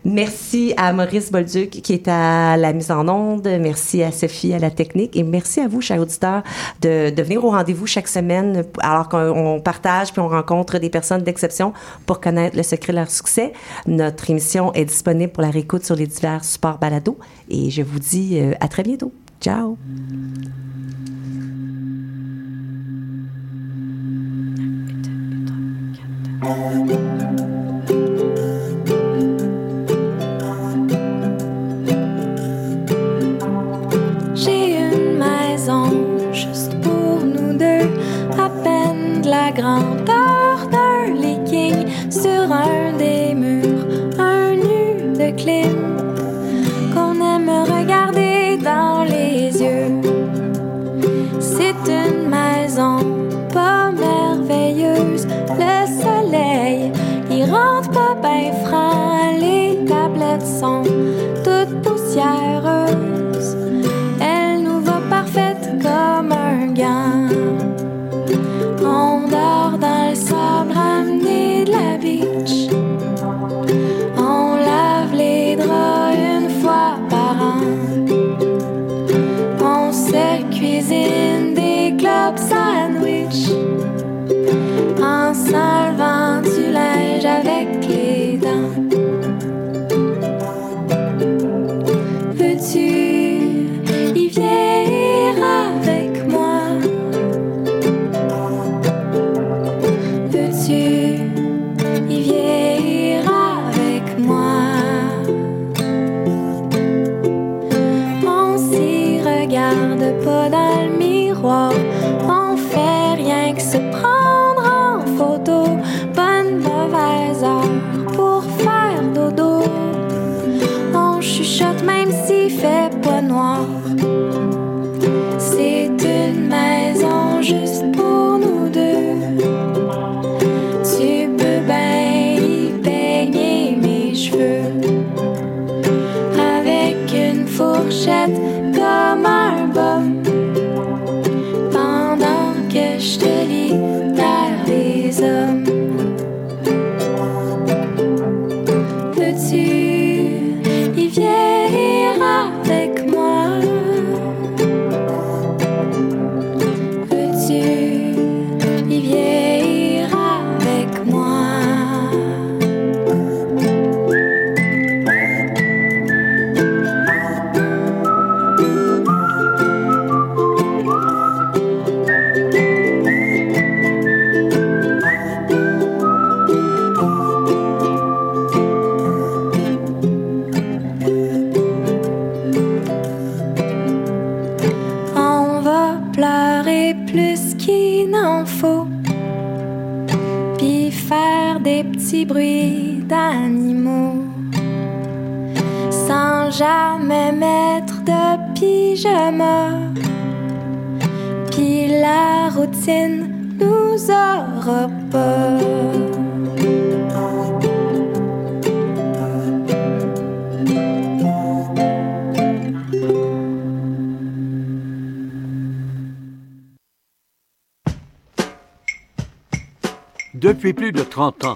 Speaker 5: Merci à Maurice Bolduc qui est à la mise en onde. Merci à Sophie à la technique. Et merci à vous, chers auditeurs, de, de venir au rendez-vous chaque semaine alors qu'on on partage puis on rencontre des personnes d'exception pour connaître le secret de leur succès. Notre émission est disponible pour la réécoute sur les divers supports balado. Et je vous dis euh, à très bientôt. Ciao.
Speaker 11: J'ai une maison juste pour nous deux, à peine de la grandeur d'un leaking sur un des murs, un nu de clim qu'on aime regarder dans les yeux. C'est une maison pas merveilleuse, le soleil il rentre pas bien franc, les tablettes sont toutes poussiéreuses. Pyjama. Puis la routine nous aura pas.
Speaker 12: Depuis plus de 30 ans,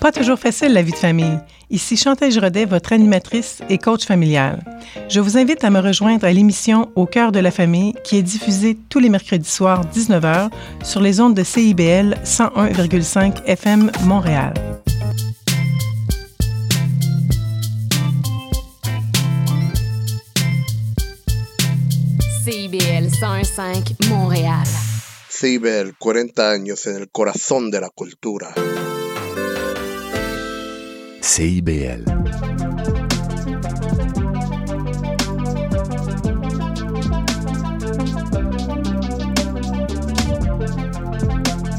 Speaker 13: Pas toujours facile la vie de famille. Ici Chantal Giraudet, votre animatrice et coach familial. Je vous invite à me rejoindre à l'émission Au cœur de la famille qui est diffusée tous les mercredis soirs 19h sur les ondes de CIBL 101,5 FM Montréal.
Speaker 3: CIBL 101.5 Montréal.
Speaker 14: CIBL, 40 años en el corazón de la cultura.
Speaker 4: CIBL.